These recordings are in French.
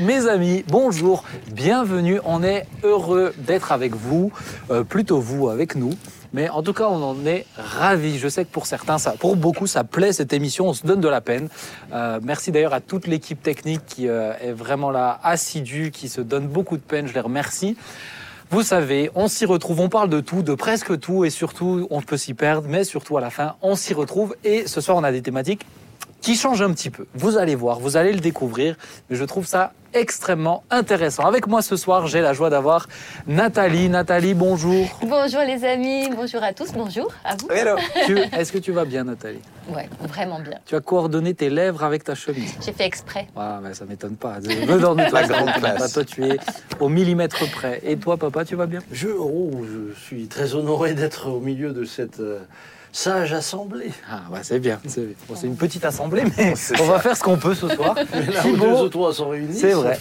mes amis, bonjour, bienvenue. On est heureux d'être avec vous, euh, plutôt vous avec nous. Mais en tout cas, on en est ravis. Je sais que pour certains, ça, pour beaucoup, ça plaît cette émission. On se donne de la peine. Euh, merci d'ailleurs à toute l'équipe technique qui euh, est vraiment là, assidue, qui se donne beaucoup de peine. Je les remercie. Vous savez, on s'y retrouve, on parle de tout, de presque tout, et surtout, on peut s'y perdre, mais surtout à la fin, on s'y retrouve. Et ce soir, on a des thématiques qui changent un petit peu. Vous allez voir, vous allez le découvrir, mais je trouve ça extrêmement intéressant. Avec moi ce soir, j'ai la joie d'avoir Nathalie. Nathalie, bonjour. Bonjour les amis, bonjour à tous, bonjour à vous. Hello. Est-ce que tu vas bien, Nathalie? Ouais, vraiment bien. Tu as coordonné tes lèvres avec ta chemise. J'ai fait exprès. Ah, mais ça m'étonne pas. Me donne toi, grande m'étonne classe. pas. Toi, tu es au millimètre près. Et toi, papa, tu vas bien? Je, oh, je suis très honoré d'être au milieu de cette euh, sage assemblée. Ah, ouais, c'est bien. C'est bon, une petite assemblée, mais on va faire ce qu'on peut ce soir. Mais là où Thibaut, deux ou trois sont réunis, c'est vrai.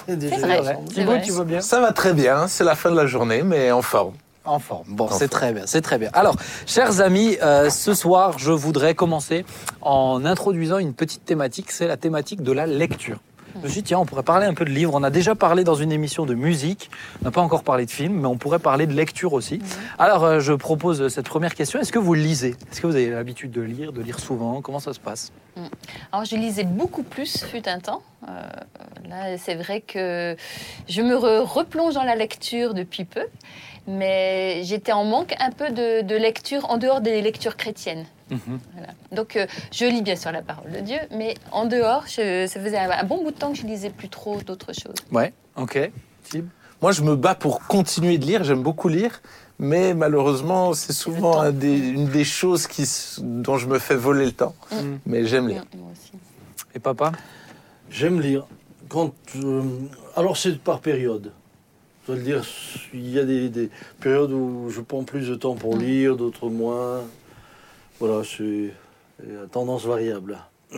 Thibaut, tu vas bien Ça va très bien, c'est la fin de la journée, mais en forme. En forme. Bon, c'est très bien, c'est très bien. Alors, chers amis, euh, ce soir, je voudrais commencer en introduisant une petite thématique, c'est la thématique de la lecture. Je me suis dit, tiens, on pourrait parler un peu de livres. On a déjà parlé dans une émission de musique. On n'a pas encore parlé de films, mais on pourrait parler de lecture aussi. Alors, euh, je propose cette première question. Est-ce que vous lisez? Est-ce que vous avez l'habitude de lire, de lire souvent? Comment ça se passe? Alors je lisais beaucoup plus, fut un temps. Euh, là, c'est vrai que je me re- replonge dans la lecture depuis peu, mais j'étais en manque un peu de, de lecture en dehors des lectures chrétiennes. Mhm. Voilà. Donc euh, je lis bien sûr la parole de Dieu, mais en dehors, je- ça faisait un, un bon bout de temps que je lisais plus trop d'autres choses. Ouais, ok. Tib Moi, je me bats pour continuer de lire, j'aime beaucoup lire, mais malheureusement, c'est souvent temps. un des- une des choses qui, dont je me fais voler le temps. Mm. Mais j'aime lire. Moi aussi. Et papa? J'aime lire. Quand, euh, alors c'est par période. Je dois le dire, il y a des, des périodes où je prends plus de temps pour Mm. lire, d'autres moins. Voilà, c'est à tendance variable.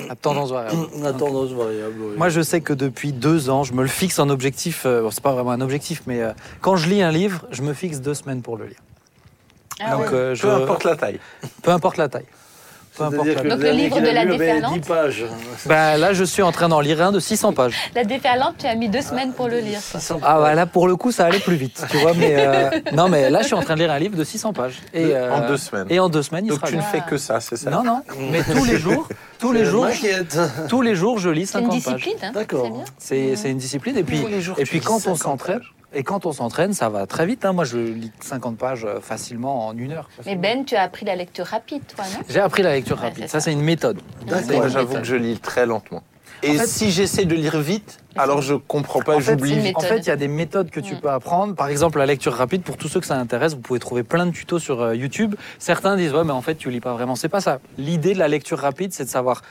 À tendance variable. À tendance variable, oui. Moi, je sais que depuis deux ans, je me le fixe en objectif. euh, bon, c'est pas vraiment un objectif, mais euh, quand je lis un livre, je me fixe deux semaines pour le lire. Ah Donc, euh, je- Peu importe la taille. peu importe la taille. Peu importe que. Donc, le livre de la lu déferlante 10 pages. Bah, là, je suis en train d'en lire un de 600 pages. La déferlante, tu as mis deux semaines pour le lire. quoi. 600 Ah, bah, là, pour le coup, ça allait plus vite, tu vois. Mais euh, non, mais là, je suis en train de lire un livre de 600 pages. Et, euh, En deux semaines. Et en deux semaines, il Donc sera tu ne fais que ça, c'est ça Non, non. Mais tous les jours, tous les jours, tous les jours, je lis C'est une 50 pages. discipline, hein D'accord. C'est. C'est c'est une discipline. Et puis, jours, et puis quand on 50 s'entraîne. Et quand on s'entraîne, ça va très vite. hein. Moi, je lis 50 pages euh, facilement en une heure. Mais Ben, tu as appris la lecture rapide, toi, non? J'ai appris la lecture Ouais, rapide. Ça, ça. c'est une méthode. Moi, j'avoue que je lis très lentement. Et En fait- si j'essaie de lire vite, alors je comprends pas, En j'oublie. En fait, il y a des méthodes que tu peux apprendre. Par exemple, la lecture rapide, pour tous ceux que ça intéresse, vous pouvez trouver plein de tutos sur euh, YouTube. Certains disent, ouais, mais en fait, tu lis pas vraiment. C'est pas ça. L'idée de la lecture rapide, c'est de savoir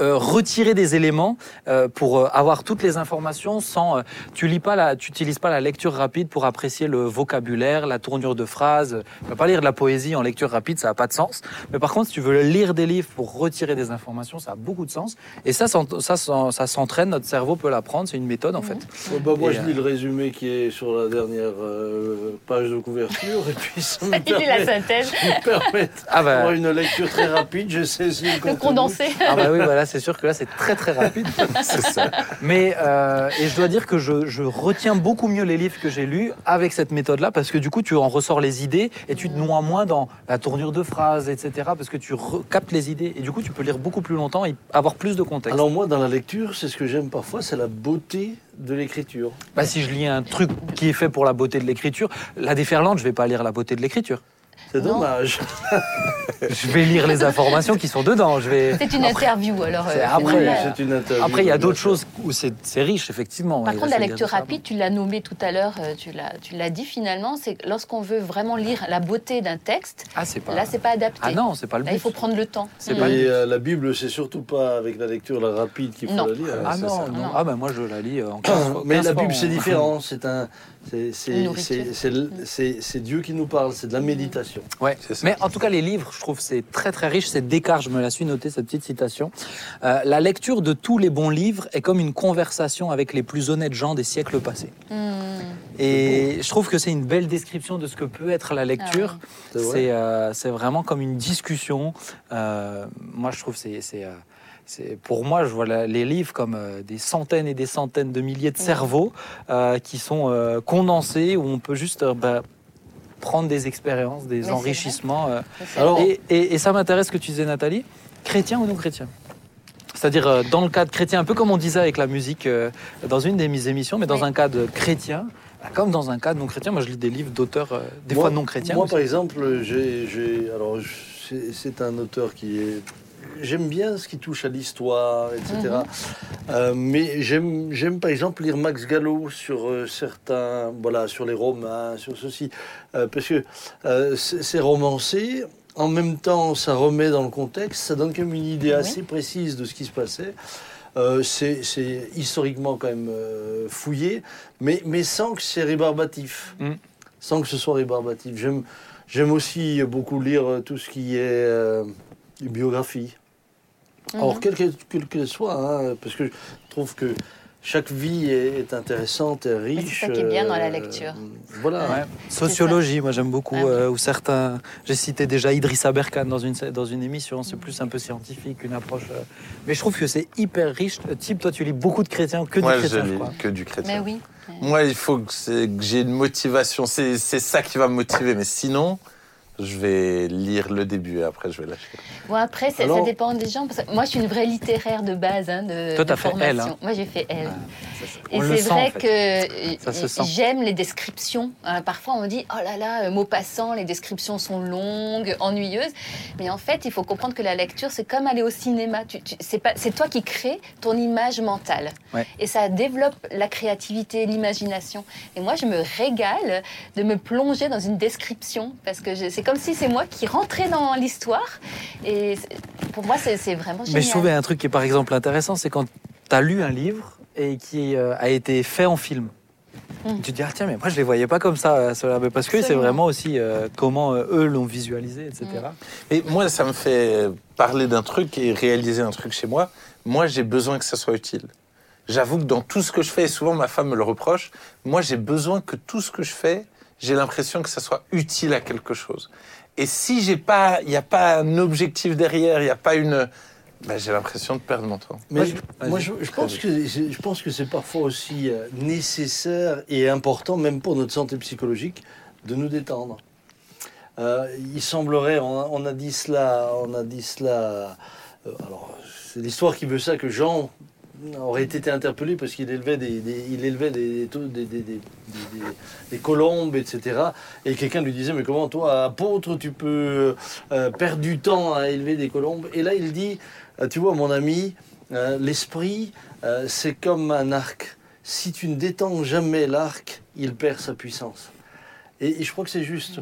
euh, retirer des éléments euh, pour euh, avoir toutes les informations sans. euh, tu lis pas la, tu utilises pas la lecture rapide pour apprécier le vocabulaire, la tournure de phrases. Tu vas pas lire de la poésie en lecture rapide, ça a pas de sens. Mais par contre, si tu veux lire des livres pour retirer des informations, ça a beaucoup de sens. Et ça, ça, ça, ça, ça s'entraîne. Notre cerveau peut l'apprendre. C'est une méthode en fait. Ouais, bah, moi, Et, je euh, lis le résumé qui est sur la dernière euh, page de couverture, et puis ça me Il est la permet, synthèse, me permet Ah bah. une lecture très rapide. Je saisis le le condensé. Ah bah oui, voilà, c'est sûr que là c'est très très rapide. Ça. Mais euh, et je dois dire que je, je retiens beaucoup mieux les livres que j'ai lus avec cette méthode-là parce que du coup tu en ressors les idées et tu te noies moins dans la tournure de phrases, etc. Parce que tu captes les idées et du coup tu peux lire beaucoup plus longtemps et avoir plus de contexte. Alors moi, dans la lecture, c'est ce que j'aime parfois, c'est la beauté de l'écriture. Bah, si je lis un truc qui est fait pour la beauté de l'écriture, la déferlante, je vais pas lire la beauté de l'écriture. C'est dommage. Je vais lire les informations qui sont dedans. Je vais. C'est une Après- interview, alors. C'est euh, après, une interview. Après, il y a d'autres choses où c'est c'est riche, effectivement. Par contre, la lecture rapide, tu l'as nommé tout à l'heure, euh, tu l'as, tu l'as dit finalement, c'est que lorsqu'on veut vraiment lire la beauté d'un texte, Ah, c'est pas. là, c'est pas adapté. Ah non, c'est pas le Là, il faut prendre le temps. C'est Mm. pas Et euh, la Bible, c'est surtout pas avec la lecture la rapide qu'il faut Non. la lire. Ah non, ça. non. Non. Ah ben moi je la lis en 15 fois- Mais 15 la Bible, c'est différent. C'est un, c'est, c'est, Dieu qui nous parle. C'est de la méditation. Ouais. Mais en tout cas, les livres, je trouve, c'est très très riche. C'est Descartes, je me la suis noté cette petite citation. Euh, la lecture de tous les bons livres est comme une conversation avec les plus honnêtes gens des siècles passés. Mm. Et je trouve que c'est une belle description de ce que peut être la lecture. C'est vrai. C'est euh, c'est vraiment comme une discussion. Euh, moi, je trouve que c'est c'est, euh, c'est pour moi, je vois la- les livres comme euh, des centaines et des centaines de milliers de cerveaux euh, qui sont euh, condensés où on peut juste euh, bah, prendre des expériences, des enrichissements. euh. Alors, Et, et- et ça m'intéresse ce que tu disais, Nathalie. Chrétien ou non chrétien? C'est-à-dire dans le cadre chrétien, un peu comme on disait avec la musique dans une de mes émissions, mais dans Oui. un cadre chrétien, bah, comme dans un cadre non chrétien. Moi, je lis des livres d'auteurs, des Moi- fois non chrétiens. Moi, aussi. par exemple, j'ai, j'ai- alors c'est un auteur qui est. J'aime bien ce qui touche à l'histoire, etc. Mhm. Euh, mais j'aime, j'aime par exemple lire Max Gallo sur euh, certains, voilà, sur les Romains, sur ceci, Euh, parce que euh, c'est, romancé. En même temps, ça remet dans le contexte, ça donne quand même une idée assez précise de ce qui se passait. Euh, c'est, historiquement quand même euh, fouillé, mais, mais sans que c'est rébarbatif. Mm. Sans que ce soit rébarbatif. J'aime, j'aime aussi beaucoup lire tout ce qui est euh, biographie. Alors, Mhm. quelle qu'elle soit, hein, parce que je trouve que chaque vie est, est intéressante et riche. c'est ça qui est bien dans la euh, lecture. Voilà. Ouais. Sociologie, moi j'aime beaucoup. Ah oui. euh, où certains, j'ai cité déjà Idrissa Berkane dans une dans une émission. C'est plus un peu scientifique, une approche. euh, Mais je trouve que c'est hyper riche. Type, toi, tu lis beaucoup de chrétiens que du chrétien, je, lis crois. que du chrétien. Mais oui. Moi, il faut que, que j'ai une motivation. C'est c'est ça qui va me motiver. Mais sinon, je vais lire le début et après, je vais lâcher. Bon, après, ça, dépend des gens. parce que moi, je suis une vraie littéraire de base, hein, de, Toi, t'as fait L, formation. hein. Moi, j'ai fait L. On Et c'est vrai en fait. que j'aime les descriptions. hein. parfois, on me dit oh là là, euh, mot passant, les descriptions sont longues, ennuyeuses. Mais en fait, il faut comprendre que la lecture, c'est comme aller au cinéma. Tu, tu- c'est pas, c'est toi qui crées ton image mentale. Ouais. Et ça développe la créativité, l'imagination. Et moi, je me régale de me plonger dans une description parce que c'est comme si c'est moi qui rentrais dans l'histoire. Et pour moi, c'est, vraiment génial. Mais je trouvais un truc qui est par exemple intéressant, c'est quand tu as lu un livre et qui euh, a été fait en film. Mm. Tu te dis, ah tiens, mais moi je les voyais pas comme ça, euh, ceux-là. Mais parce que c'est vraiment aussi euh, comment euh, eux l'ont visualisé, etc. Et moi, ça me fait parler d'un truc et réaliser un truc chez moi. Moi, j'ai besoin que ça soit utile. J'avoue que dans tout ce que je fais, et souvent ma femme me le reproche, moi j'ai besoin que tout ce que je fais, j'ai l'impression que ça soit utile à quelque chose. Et si j'ai pas, il n'y a pas un objectif derrière, il n'y a pas une, ben, j'ai l'impression de perdre mon temps. Mais moi, je, je pense que c'est- je pense que c'est parfois aussi euh, nécessaire et important, même pour notre santé psychologique, de nous détendre. Euh, il semblerait, on a, on a dit cela, on a dit cela. euh, alors, c'est l'histoire qui veut ça que Jean aurait été interpellé parce qu'il élevait des, il élevait des, colombes, etc. Et quelqu'un lui disait mais comment toi, apôtre, tu peux euh, perdre du temps à élever des colombes? Et là, il dit, euh, tu vois, mon ami, euh, l'esprit, c'est comme un arc. Si tu ne détends jamais l'arc, il perd sa puissance. Et, je crois que c'est juste.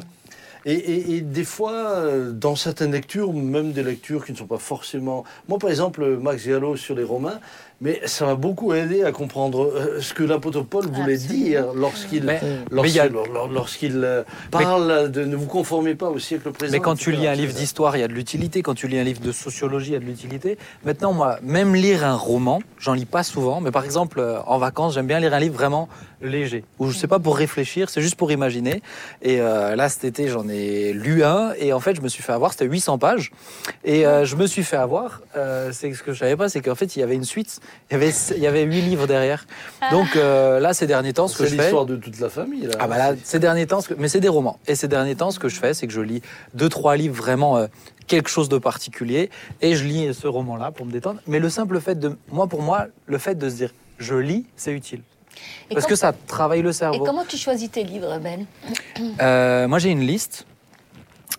Et, et- des fois, dans certaines lectures, même des lectures qui ne sont pas forcément... Moi, par exemple, Max Gallo sur les Romains, mais ça m'a beaucoup aidé à comprendre euh, ce que l'apôtre Paul voulait Absolument. dire lorsqu'il Mais- lorsqu'il euh, parle de ne vous conformez pas au siècle présent. Mais quand tu lis un livre d'histoire, il y a de l'utilité. Quand tu lis un livre de sociologie, il y a de l'utilité. Maintenant, moi, même lire un roman, j'en lis pas souvent, mais par exemple, euh, en vacances, j'aime bien lire un livre vraiment léger, où je sais pas pour réfléchir, c'est juste pour imaginer. Et euh, là, cet été, j'en ai lu un, et en fait, je me suis fait avoir, c'était 800 pages, et euh, je me suis fait avoir. euh, c'est ce que je savais pas, c'est qu'en fait, il y avait une suite, il y avait, il y avait 8 livres derrière. Donc euh, là, ces derniers temps, ce que C'est je fais. l'histoire de toute la famille. Là. Ah bah là, ces derniers temps, ce que- mais c'est des romans. Et ces derniers temps, ce que je fais, c'est que je lis deux, trois livres vraiment euh, quelque chose de particulier, et je lis ce roman-là pour me détendre. Mais le simple fait de, moi pour moi, le fait de se dire, je lis, c'est utile. Et Parce que ça travaille le Et cerveau. comment tu choisis tes livres, Ben? Euh, moi, j'ai une liste.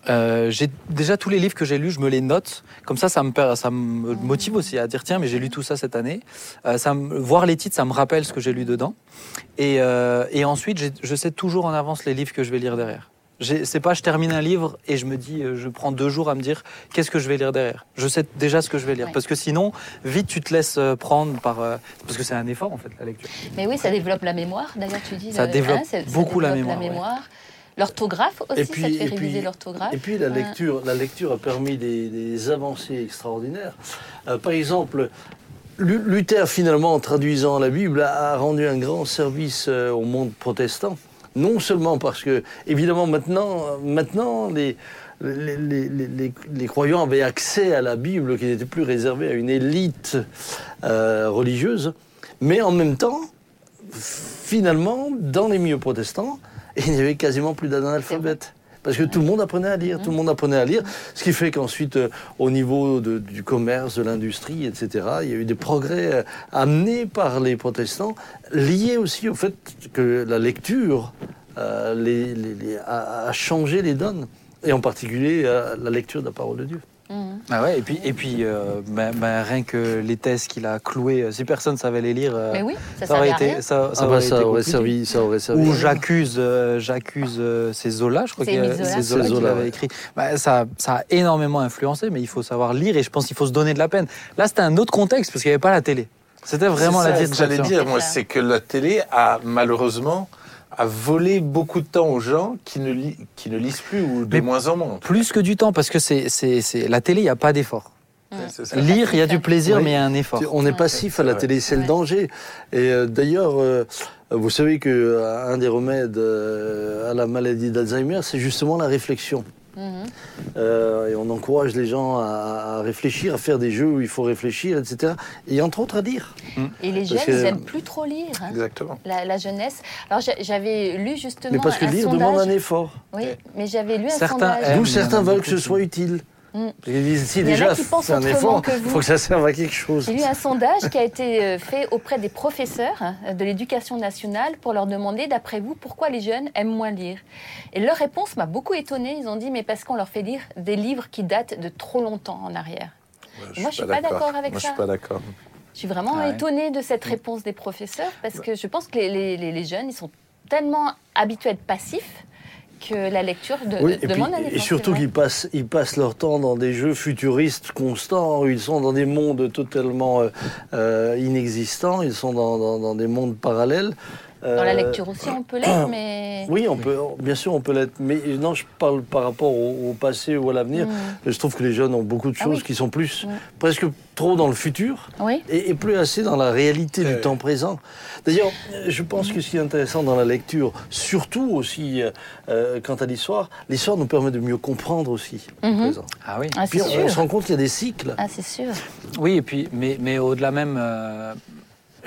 Euh, j'ai déjà tous les livres que j'ai lus, je me les note. Comme ça, ça me, per- ça me motive aussi à dire tiens, mais j'ai lu tout ça cette année. Euh, ça me- voir les titres, ça me rappelle ce que j'ai lu dedans. Et, euh, et ensuite, je sais toujours en avance les livres que je vais lire derrière. C'est pas je termine un livre et je me dis, je prends deux jours à me dire qu'est-ce que je vais lire derrière? Je sais déjà ce que je vais lire Ouais. parce que sinon, vite tu te laisses prendre par euh, parce que c'est un effort en fait la lecture. Mais oui, ça développe la mémoire. D'ailleurs, tu dis. Ça le- développe ça beaucoup la mémoire, L'orthographe aussi, Et ça puis- te fait et puis- réviser l'orthographe. Et puis la lecture, la lecture a permis des, des avancées extraordinaires. Euh, par exemple, Lu- Luther, finalement, en traduisant la Bible, a a rendu un grand service euh, au monde protestant. Non seulement parce que, évidemment, maintenant, maintenant les, les, les- les- les- les croyants avaient accès à la Bible, qui n'était plus réservée à une élite euh, religieuse. Mais en même temps, finalement, dans les milieux protestants, il n'y avait quasiment plus d'analphabètes. Parce que tout le monde apprenait à lire, tout le monde apprenait à lire, ce qui fait qu'ensuite, euh, au niveau de- du commerce, de l'industrie, etc., il y a eu des progrès euh, amenés par les protestants, liés aussi au fait que la lecture euh, les- les- les- a, a changé les donnes, et en particulier la lecture de la parole de Dieu. Mhm. Ah ouais, et puis, et puis euh, ben- ben, rien que les thèses qu'il a clouées, euh, si personne savait les lire, euh, oui, ça, ça aurait servait à été, rien. ça, ça Ah bah, aurait ça été aurait compliqué. servi, ça aurait servi. Ou j'accuse, euh, j'accuse, euh, c'est Zola, je crois C'est qu'il y a- Émile Zola. c'est Zola qui Zola, l'avait ouais. écrit. Bah, ça, ça a énormément influencé, mais il faut savoir lire et je pense qu'il faut se donner de la peine. Là, c'était un autre contexte parce qu'il n'y avait pas la télé. C'était vraiment la ça que distraction. J'allais dire, moi, c'est que la télé a malheureusement a volé beaucoup de temps aux gens qui ne, li- qui ne lisent plus ou de Mais moins en moins. Plus que du temps, parce que c'est, c'est, c'est- la télé, il n'y a pas d'effort. Lire, il y a du plaisir, Oui. mais il y a un effort. On est passif à la télé, c'est le danger. Et euh, d'ailleurs, euh, vous savez que euh, un des remèdes euh, à la maladie d'Alzheimer, c'est justement la réflexion. Mhm. Euh, et on encourage les gens à, à réfléchir, à faire des jeux où il faut réfléchir, etc. Et entre autres à lire. Et les Parce jeunes, que- ils n'aiment plus trop lire. hein, Exactement. La, la jeunesse. Alors j'a- j'avais lu justement Mais parce que un lire sondage. demande un effort. Oui, mais j'avais lu un Certains sondage. D'où certains veulent que ce soit utile. Mm. Disent, si Il y a déjà fait un effort, il faut que ça serve à quelque chose. J'ai lu un sondage qui a été euh, fait auprès des professeurs hein, de l'éducation nationale pour leur demander, d'après vous, pourquoi les jeunes aiment moins lire. Et leur réponse m'a beaucoup étonnée. Ils ont dit, mais parce qu'on leur fait lire des livres qui datent de trop longtemps en arrière. Moi, je suis pas d'accord avec Moi, ça. Je suis pas d'accord. Je suis vraiment Ah ouais. étonnée de cette réponse des professeurs parce que je pense que les- les jeunes, ils sont tellement habitués à être passifs que la lecture de- Oui, et, puis- demande et surtout qu'ils passent, ils passent leur temps dans des jeux futuristes constants, où ils sont dans des mondes totalement euh, euh, inexistants, ils sont dans, dans- dans des mondes parallèles. Dans la Euh, lecture aussi, on peut l'être, mais... Oui, on peut, bien sûr, on peut l'être. Mais non, je parle par rapport au, au passé ou à l'avenir. Mm. Je trouve que les jeunes ont beaucoup de Ah choses oui. qui sont plus, Mm. presque trop dans le futur Oui. et, et plus assez dans la réalité du temps présent. D'ailleurs, je pense que ce qui est intéressant dans la lecture, surtout aussi euh, euh, quant à l'histoire, l'histoire nous permet de mieux comprendre aussi le Mhm. présent. Ah oui. Ah, Puis on, on se rend compte qu'il y a des cycles. Ah, c'est sûr. Oui, et puis, mais, mais au-delà même, euh,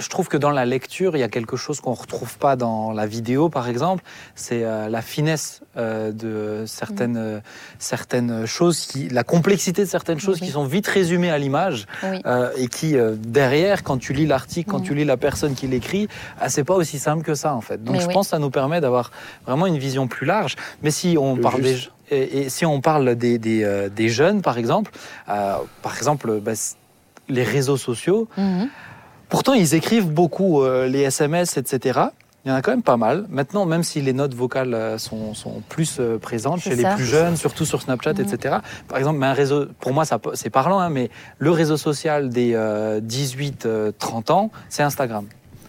je trouve que dans la lecture, il y a quelque chose qu'on ne retrouve pas dans la vidéo, par exemple. C'est euh, la finesse euh, de certaines, euh, certaines choses, qui, la complexité de certaines choses Oui. qui sont vite résumées à l'image Oui. euh, et qui, euh, derrière, quand tu lis l'article, quand tu lis la personne qui l'écrit, ah, c'est pas aussi simple que ça, en fait. Donc Mais je oui. pense que ça nous permet d'avoir vraiment une vision plus large. Mais si on Le parle des juste. et, et si on parle des, des, euh, des jeunes, par exemple, euh, par exemple, bah, les réseaux sociaux, Mhm. Pourtant ils écrivent beaucoup euh, les SMS, etc. Il y en a quand même pas mal. Maintenant, même si les notes vocales euh, sont, sont plus euh, présentes chez les plus jeunes, surtout sur Snapchat, etc. Par exemple, mais un réseau, pour moi, c'est parlant, hein, mais le réseau social des 18-30 ans, c'est Instagram.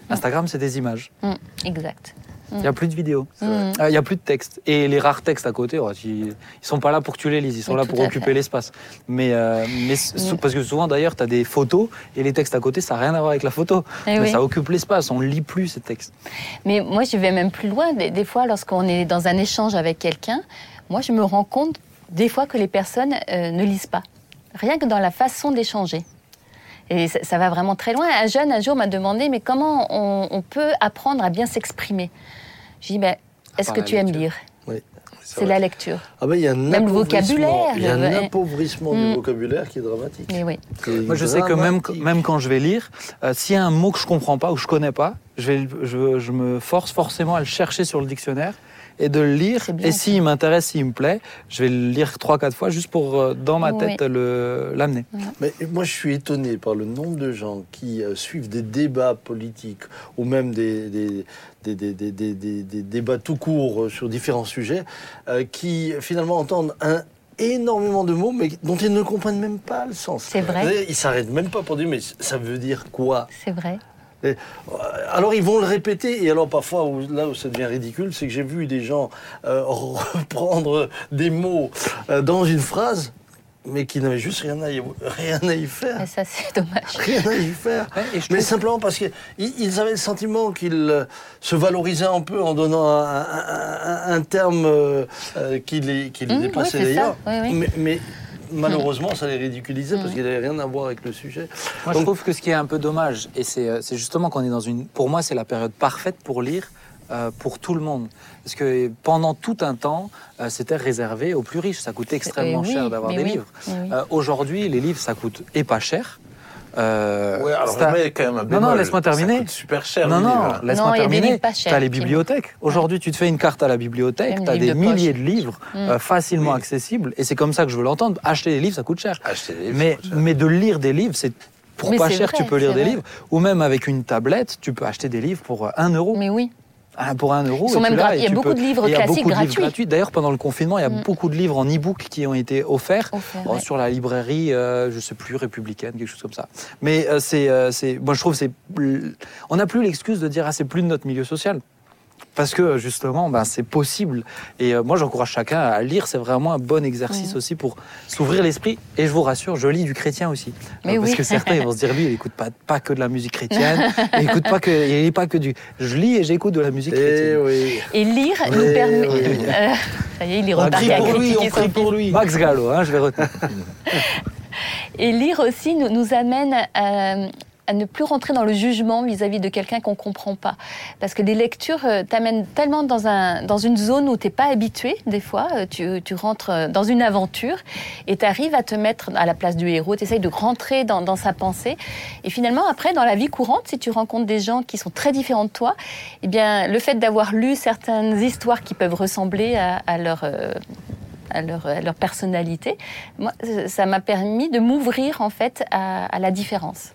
Instagram, c'est des images. Mm. Exact. Il n'y a plus de vidéos. Ah, Il n'y a plus de texte. Et les rares textes à côté, ouais, ils ne sont pas là pour que tu les lises, ils sont Oui, là pour occuper l'espace. Mais, euh, mais Mm. parce que souvent d'ailleurs, tu as des photos et les textes à côté, ça n'a rien à voir avec la photo. Eh mais oui. ça occupe l'espace, on ne lit plus ces textes. Mais moi, je vais même plus loin. Des, des fois, lorsqu'on est dans un échange avec quelqu'un, moi, je me rends compte des fois que les personnes euh, ne lisent pas. Rien que dans la façon d'échanger. Et ça, ça va vraiment très loin. Un jeune, un jour, m'a demandé, mais comment on, on peut apprendre à bien s'exprimer? J'ai dit, ben, est-ce que tu aimes lecture. lire Oui. C'est la lecture. Ah ben, il y a un Même le vocabulaire, Il y a un le- appauvrissement Mm. du vocabulaire qui est dramatique. Mais oui. Moi, je sais que même, quand je vais lire, euh, s'il y a un mot que je comprends pas ou je connais pas, je, vais, je, je me force forcément à le chercher sur le dictionnaire et de le lire. Et s'il m'intéresse, s'il me plaît, je vais le lire trois, quatre fois juste pour, euh, dans ma Oui. tête, le- l'amener. Mais moi, je suis étonné par le nombre de gens qui euh, suivent des débats politiques ou même des, des, des, des- des- des- des- des débats tout court euh, sur différents sujets, euh, qui finalement entendent un énormément de mots, mais dont ils ne comprennent même pas le sens. C'est vrai. Ils s'arrêtent même pas pour dire, mais ça veut dire quoi? C'est vrai. Et, euh, alors ils vont le répéter, et alors parfois où- là où ça devient ridicule, c'est que j'ai vu des gens euh, reprendre des mots euh, dans une phrase mais qui n'avaient juste rien à y, rien à y faire. Et ça, c'est dommage. Rien à y faire. Ouais, et je Mais simplement parce qu'ils ils avaient le sentiment qu'ils se valorisaient un peu en donnant un, un- un- un terme euh, qui les, qui les Mmh, dépassait oui, d'ailleurs. Oui, oui. Mais, mais malheureusement, ça les ridiculisait parce Mmh. qu'il n'avait rien à voir avec le sujet. Moi, je trouve que ce qui est un peu dommage, et c'est euh, c'est justement qu'on est dans une. Pour moi, c'est la période parfaite pour lire euh, pour tout le monde. Parce que pendant tout un temps, euh, c'était réservé aux plus riches. Ça coûtait extrêmement Eh oui, cher d'avoir des oui, livres. oui. Euh, Aujourd'hui, les livres, ça coûte et pas cher. Euh, Ouais, alors c'est un- je mets quand même un Non, bémol. non, laisse-moi terminer. Ça coûte super cher. non, non, laisse-moi terminer. Tu as les qui- bibliothèques. Aujourd'hui, tu te fais une carte à la bibliothèque, tu as des de milliers poche. de livres Mm. euh, facilement Oui. accessibles. Et c'est comme ça que je veux l'entendre. Acheter des livres, ça coûte cher. Acheter des livres. Mais, ça coûte cher. mais de lire des livres, c'est pour Mais pas cher, vrai, tu peux lire des vrai. livres. Ou même avec une tablette, tu peux acheter des livres pour euh, 1 euro. Mais oui. Ah, pour 1 euro. Ils sont même et il y a beaucoup peux- de livres classiques gratuits. gratuits. D'ailleurs, pendant le confinement, il y a Mm. beaucoup de livres en e-book qui ont été offerts. Offert, Oh, ouais. sur la librairie, euh, je sais plus, républicaine, quelque chose comme ça. Mais euh, c'est, euh, c'est, moi je trouve, que c'est, on n'a plus l'excuse de dire ah c'est plus de notre milieu social. Parce que justement, ben, c'est possible. Et euh, moi, j'encourage chacun à lire. C'est vraiment un bon exercice aussi pour s'ouvrir l'esprit. Et je vous rassure, je lis du chrétien aussi. Mais parce oui. que certains ils vont se dire, lui, il écoute pas, pas que de la musique chrétienne. il écoute pas que, il lit pas que du. Je lis et j'écoute de la musique Eh chrétienne. oui. Et lire nous permet. oui. Euh, ça y est, il est On reparti à pour lui, critiquer on son prie pour lui. Max Gallo, hein, je vais retenir. Et lire aussi nous, nous amène à, à ne plus rentrer dans le jugement vis-à-vis de quelqu'un qu'on ne comprend pas. Parce que les lectures euh, t'amènent tellement dans, un, dans une zone où tu n'es pas habitué, des fois. Euh, Tu, tu rentres euh, dans une aventure et tu arrives à te mettre à la place du héros, tu essayes de rentrer dans, sa pensée. Et finalement, après, dans la vie courante, si tu rencontres des gens qui sont très différents de toi, eh bien, le fait d'avoir lu certaines histoires qui peuvent ressembler à, leur... à leur, à leur personnalité, moi, ça m'a permis de m'ouvrir en fait à, à la différence.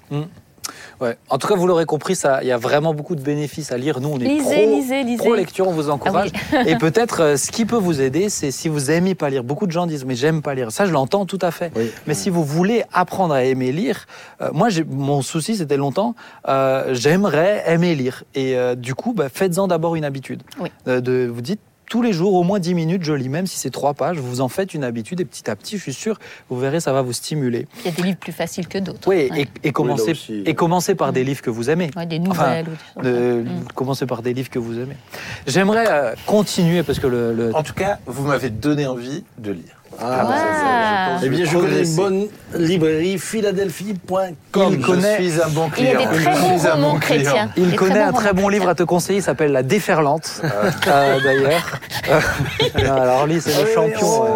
Ouais. En tout cas, vous l'aurez compris, ça, il y a vraiment beaucoup de bénéfices à lire. Nous, on est Lisez, pro, lisez, lisez. pro lecture, on vous encourage. Ah Et peut-être, euh, ce qui peut vous aider, c'est si vous aimez pas lire. Beaucoup de gens disent, mais j'aime pas lire. Ça, je l'entends tout à fait. Oui. Mais si vous voulez apprendre à aimer lire, euh, moi, j'ai- mon souci, c'était longtemps, euh, j'aimerais aimer lire. Et euh, du coup, bah, faites-en d'abord une habitude. Oui. Euh, de, vous dites, tous les jours, au moins 10 minutes, je lis, même si c'est trois pages, vous en faites une habitude et petit à petit, je suis sûr, vous verrez, ça va vous stimuler. Il y a des livres plus faciles que d'autres. Oui, Ouais. et, et commencez, aussi. et commencez par des Mm. livres que vous aimez. Ouais, des Enfin, nouvelles. ou des choses De- comme ça. Mm. Commencez par des livres que vous aimez. J'aimerais euh, continuer parce que le, le- En tout cas, vous m'avez donné envie de lire. Ah, pense Eh bien, je connais une bonne librairie, philadelphie.com. Il connaît- Je suis un bon Il y a client. des très Je bons suis un romans bon client. chrétiens. il connaît un très bon livre à te conseiller, il s'appelle La Déferlante, euh, d'ailleurs. Euh, alors lui, c'est le champion. euh,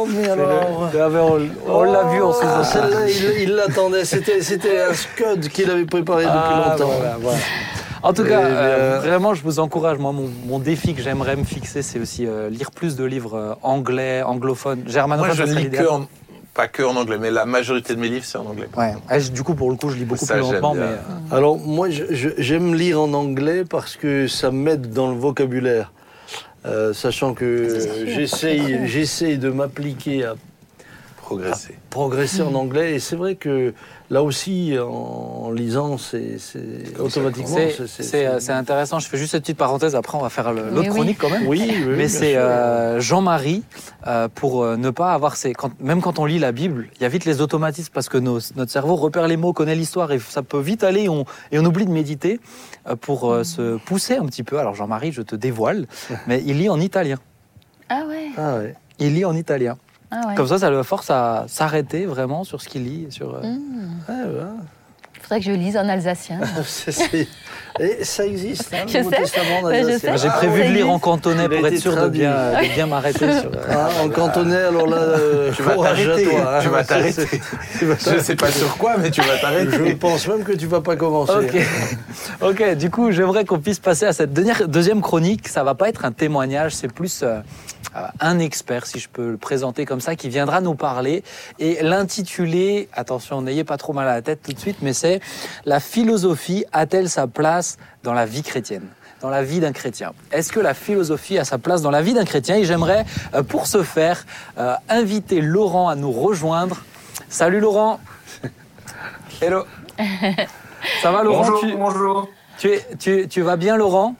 Oh, mais c'est le- alors. Ah, mais on on l'a vu en Ah, sous Celle-là, il il l'attendait. C'était c'était un scud qu'il avait préparé depuis Ah, longtemps. voilà, voilà. En tout Eh cas, bien. euh, vraiment, je vous encourage. Moi, mon, mon défi que j'aimerais me fixer, c'est aussi euh, lire plus de livres euh, anglais, anglophones, Moi, germanophones. je ça ne lis que en, pas que en anglais, mais la majorité de mes livres, c'est en anglais. Ouais. Ah, je- du coup, pour le coup, je lis beaucoup Ça, plus lentement, mais euh, Alors, moi, je- je- j'aime lire en anglais parce que ça m'aide dans le vocabulaire. Euh, sachant que j'essaye de m'appliquer à Progresser. progresser en anglais. Et c'est vrai que là aussi, en lisant, c'est c'est- automatiquement. c'est intéressant. Je fais juste cette petite parenthèse. Après, on va faire l'autre oui. chronique quand même. Oui, oui, Mais c'est euh, Jean-Marie, euh, pour euh, ne pas avoir ces... Quand, même quand on lit la Bible, il y a vite les automatismes parce que nos- notre cerveau repère les mots, connaît l'histoire et ça peut vite aller et on, et on oublie de méditer pour euh, se pousser un petit peu. Alors Jean-Marie, je te dévoile, mais il lit en italien. Ah ouais. Ah ouais. Il lit en italien. Ah ouais. Comme ça, ça le force à s'arrêter vraiment sur ce qu'il lit. Sur, euh, Mm. Ah, ouais. Il faudrait que je lise en alsacien. C'est- c'est- Et ça existe, hein, le Je sais, Testament en je alsacien. sais. J'ai Ah, prévu de lire en cantonais pour être sûr de bien, de bien m'arrêter sur. euh, Ah, en cantonais, alors là, euh, Tu vas courage à t'arrêter. toi, hein. Tu vas t'arrêter. Je ne sais pas sur quoi, mais tu vas Je t'arrêter. pense même que tu vas pas commencer. Ok, ok. Du coup, j'aimerais qu'on puisse passer à cette dernière, deuxième chronique. Ça va pas être un témoignage, c'est plus euh, un expert, si je peux le présenter comme ça, qui viendra nous parler et l'intituler. Attention, n'ayez pas trop mal à la tête tout de suite, mais c'est la philosophie a-t-elle sa place dans la vie chrétienne? Dans la vie d'un chrétien. Est-ce que la philosophie a sa place dans la vie d'un chrétien? Et j'aimerais, euh, pour ce faire, euh, inviter Laurent à nous rejoindre. Salut Laurent. Hello. Ça va Laurent? Bonjour, tu, bonjour. tu, es- tu, tu vas bien, Laurent?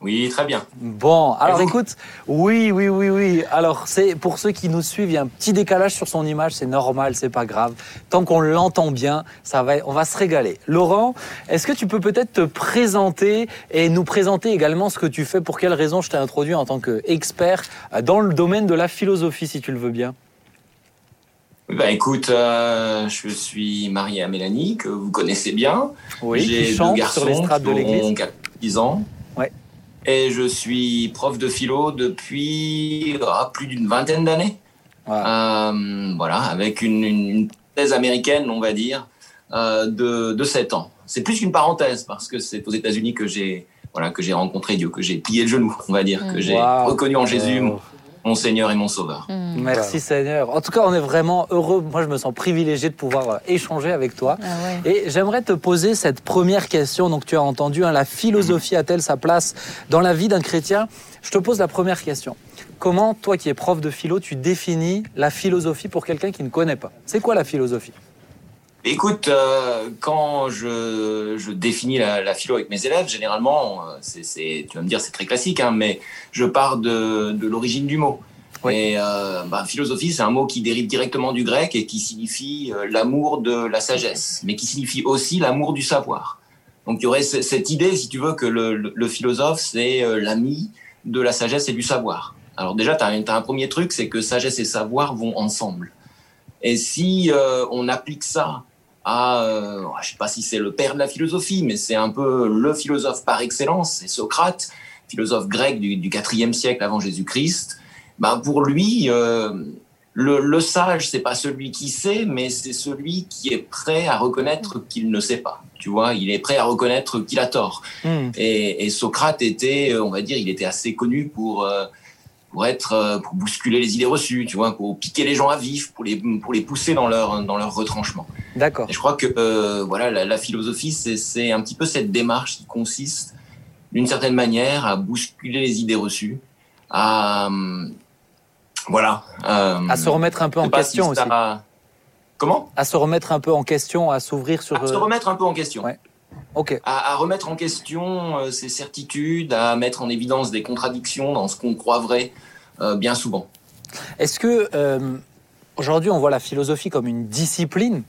Oui, très bien. Bon, alors écoute, oui, oui, oui, oui. Alors, c'est pour ceux qui nous suivent, il y a un petit décalage sur son image, c'est normal, c'est pas grave. Tant qu'on l'entend bien, ça va, on va se régaler. Laurent, est-ce que tu peux peut-être te présenter et nous présenter également ce que tu fais Pour quelles raisons je t'ai introduit en tant qu'expert dans le domaine de la philosophie, si tu le veux bien? Bah écoute, euh, je suis marié à Mélanie, que vous connaissez bien. Oui, J'ai deux garçons sur de qui l'église. ont 10 ans. Et je suis prof de philo depuis ah, plus d'une vingtaine d'années. Voilà. Euh, voilà, avec une, thèse américaine, on va dire, euh, de, de 7 ans. C'est plus qu'une parenthèse, parce que c'est aux États-Unis que j'ai voilà, que j'ai rencontré Dieu, que j'ai plié le genou, on va dire, que j'ai Wow. reconnu en Jésus Euh, mon, Seigneur et mon Sauveur. Hmm. Merci Seigneur. En tout cas, on est vraiment heureux. Moi, je me sens privilégié de pouvoir euh, échanger avec toi. Ah ouais. Et j'aimerais te poser cette première question. Donc, tu as entendu, hein, la philosophie a-t-elle sa place dans la vie d'un chrétien? Je te pose la première question. Comment, toi qui es prof de philo, tu définis la philosophie pour quelqu'un qui ne connaît pas? C'est quoi la philosophie? Écoute, euh, quand je, je définis la, la philo avec mes élèves, généralement, euh, c'est, c'est- tu vas me dire c'est très classique, hein, mais je pars de, de l'origine du mot. Oui. Et euh, bah, philosophie, c'est un mot qui dérive directement du grec et qui signifie euh, l'amour de la sagesse, mais qui signifie aussi l'amour du savoir. Donc il y aurait ce- cette idée, si tu veux, que le, le- le philosophe, c'est euh, l'ami de la sagesse et du savoir. Alors déjà, tu as, un premier truc, c'est que sagesse et savoir vont ensemble. Et si euh, on applique ça à, euh, je sais pas si c'est le père de la philosophie, mais c'est un peu le philosophe par excellence, c'est Socrate, philosophe grec du, du 4e siècle avant Jésus-Christ. Ben pour lui, euh, le, le sage, c'est pas celui qui sait, mais c'est celui qui est prêt à reconnaître qu'il ne sait pas. Tu vois, il est prêt à reconnaître qu'il a tort. Hmm. Et, et Socrate était, euh, on va dire, il était assez connu pour euh, pour être euh, pour bousculer les idées reçues, tu vois, pour piquer les gens à vif, pour les pour les pousser dans leur dans leur retranchement. D'accord. Je crois que euh, voilà, la, la philosophie, c'est c'est un petit peu cette démarche qui consiste, d'une certaine manière, à bousculer les idées reçues, à hum, voilà, euh, À se remettre un peu en si question aussi. Comment? À se remettre un peu en question, à s'ouvrir sur. À se euh, remettre un peu en question. Ouais. À, à remettre en question euh, ses certitudes, à mettre en évidence des contradictions dans ce qu'on croit vrai, euh, bien souvent. Est-ce que euh, aujourd'hui on voit la philosophie comme une discipline?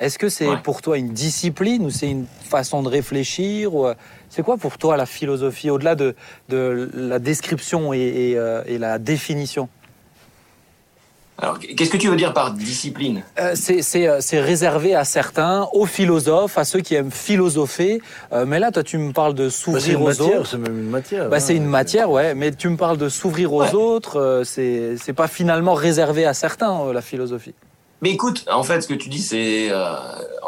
Est-ce que c'est Ouais. pour toi une discipline ou c'est une façon de réfléchir ou, euh, C'est quoi pour toi la philosophie au-delà de, de la description et, et, euh, et la définition? Alors, qu'est-ce que tu veux dire par discipline? Euh, c'est- C'est euh, c'est réservé à certains, aux philosophes, à ceux qui aiment philosopher. Euh, mais là, toi, tu me parles de Bah, c'est s'ouvrir une aux matière, autres. c'est même une matière. Bah, hein. c'est une matière, ouais. Mais tu me parles de s'ouvrir aux Ouais. autres. euh, c'est c'est pas finalement réservé à certains, euh, la philosophie. Mais écoute, en fait, ce que tu dis, c'est euh,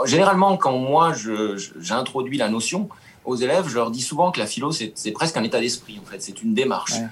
généralement quand moi je- je- j'introduis la notion aux élèves, je leur dis souvent que la philo c'est c'est presque un état d'esprit. En fait, c'est une démarche. Ouais.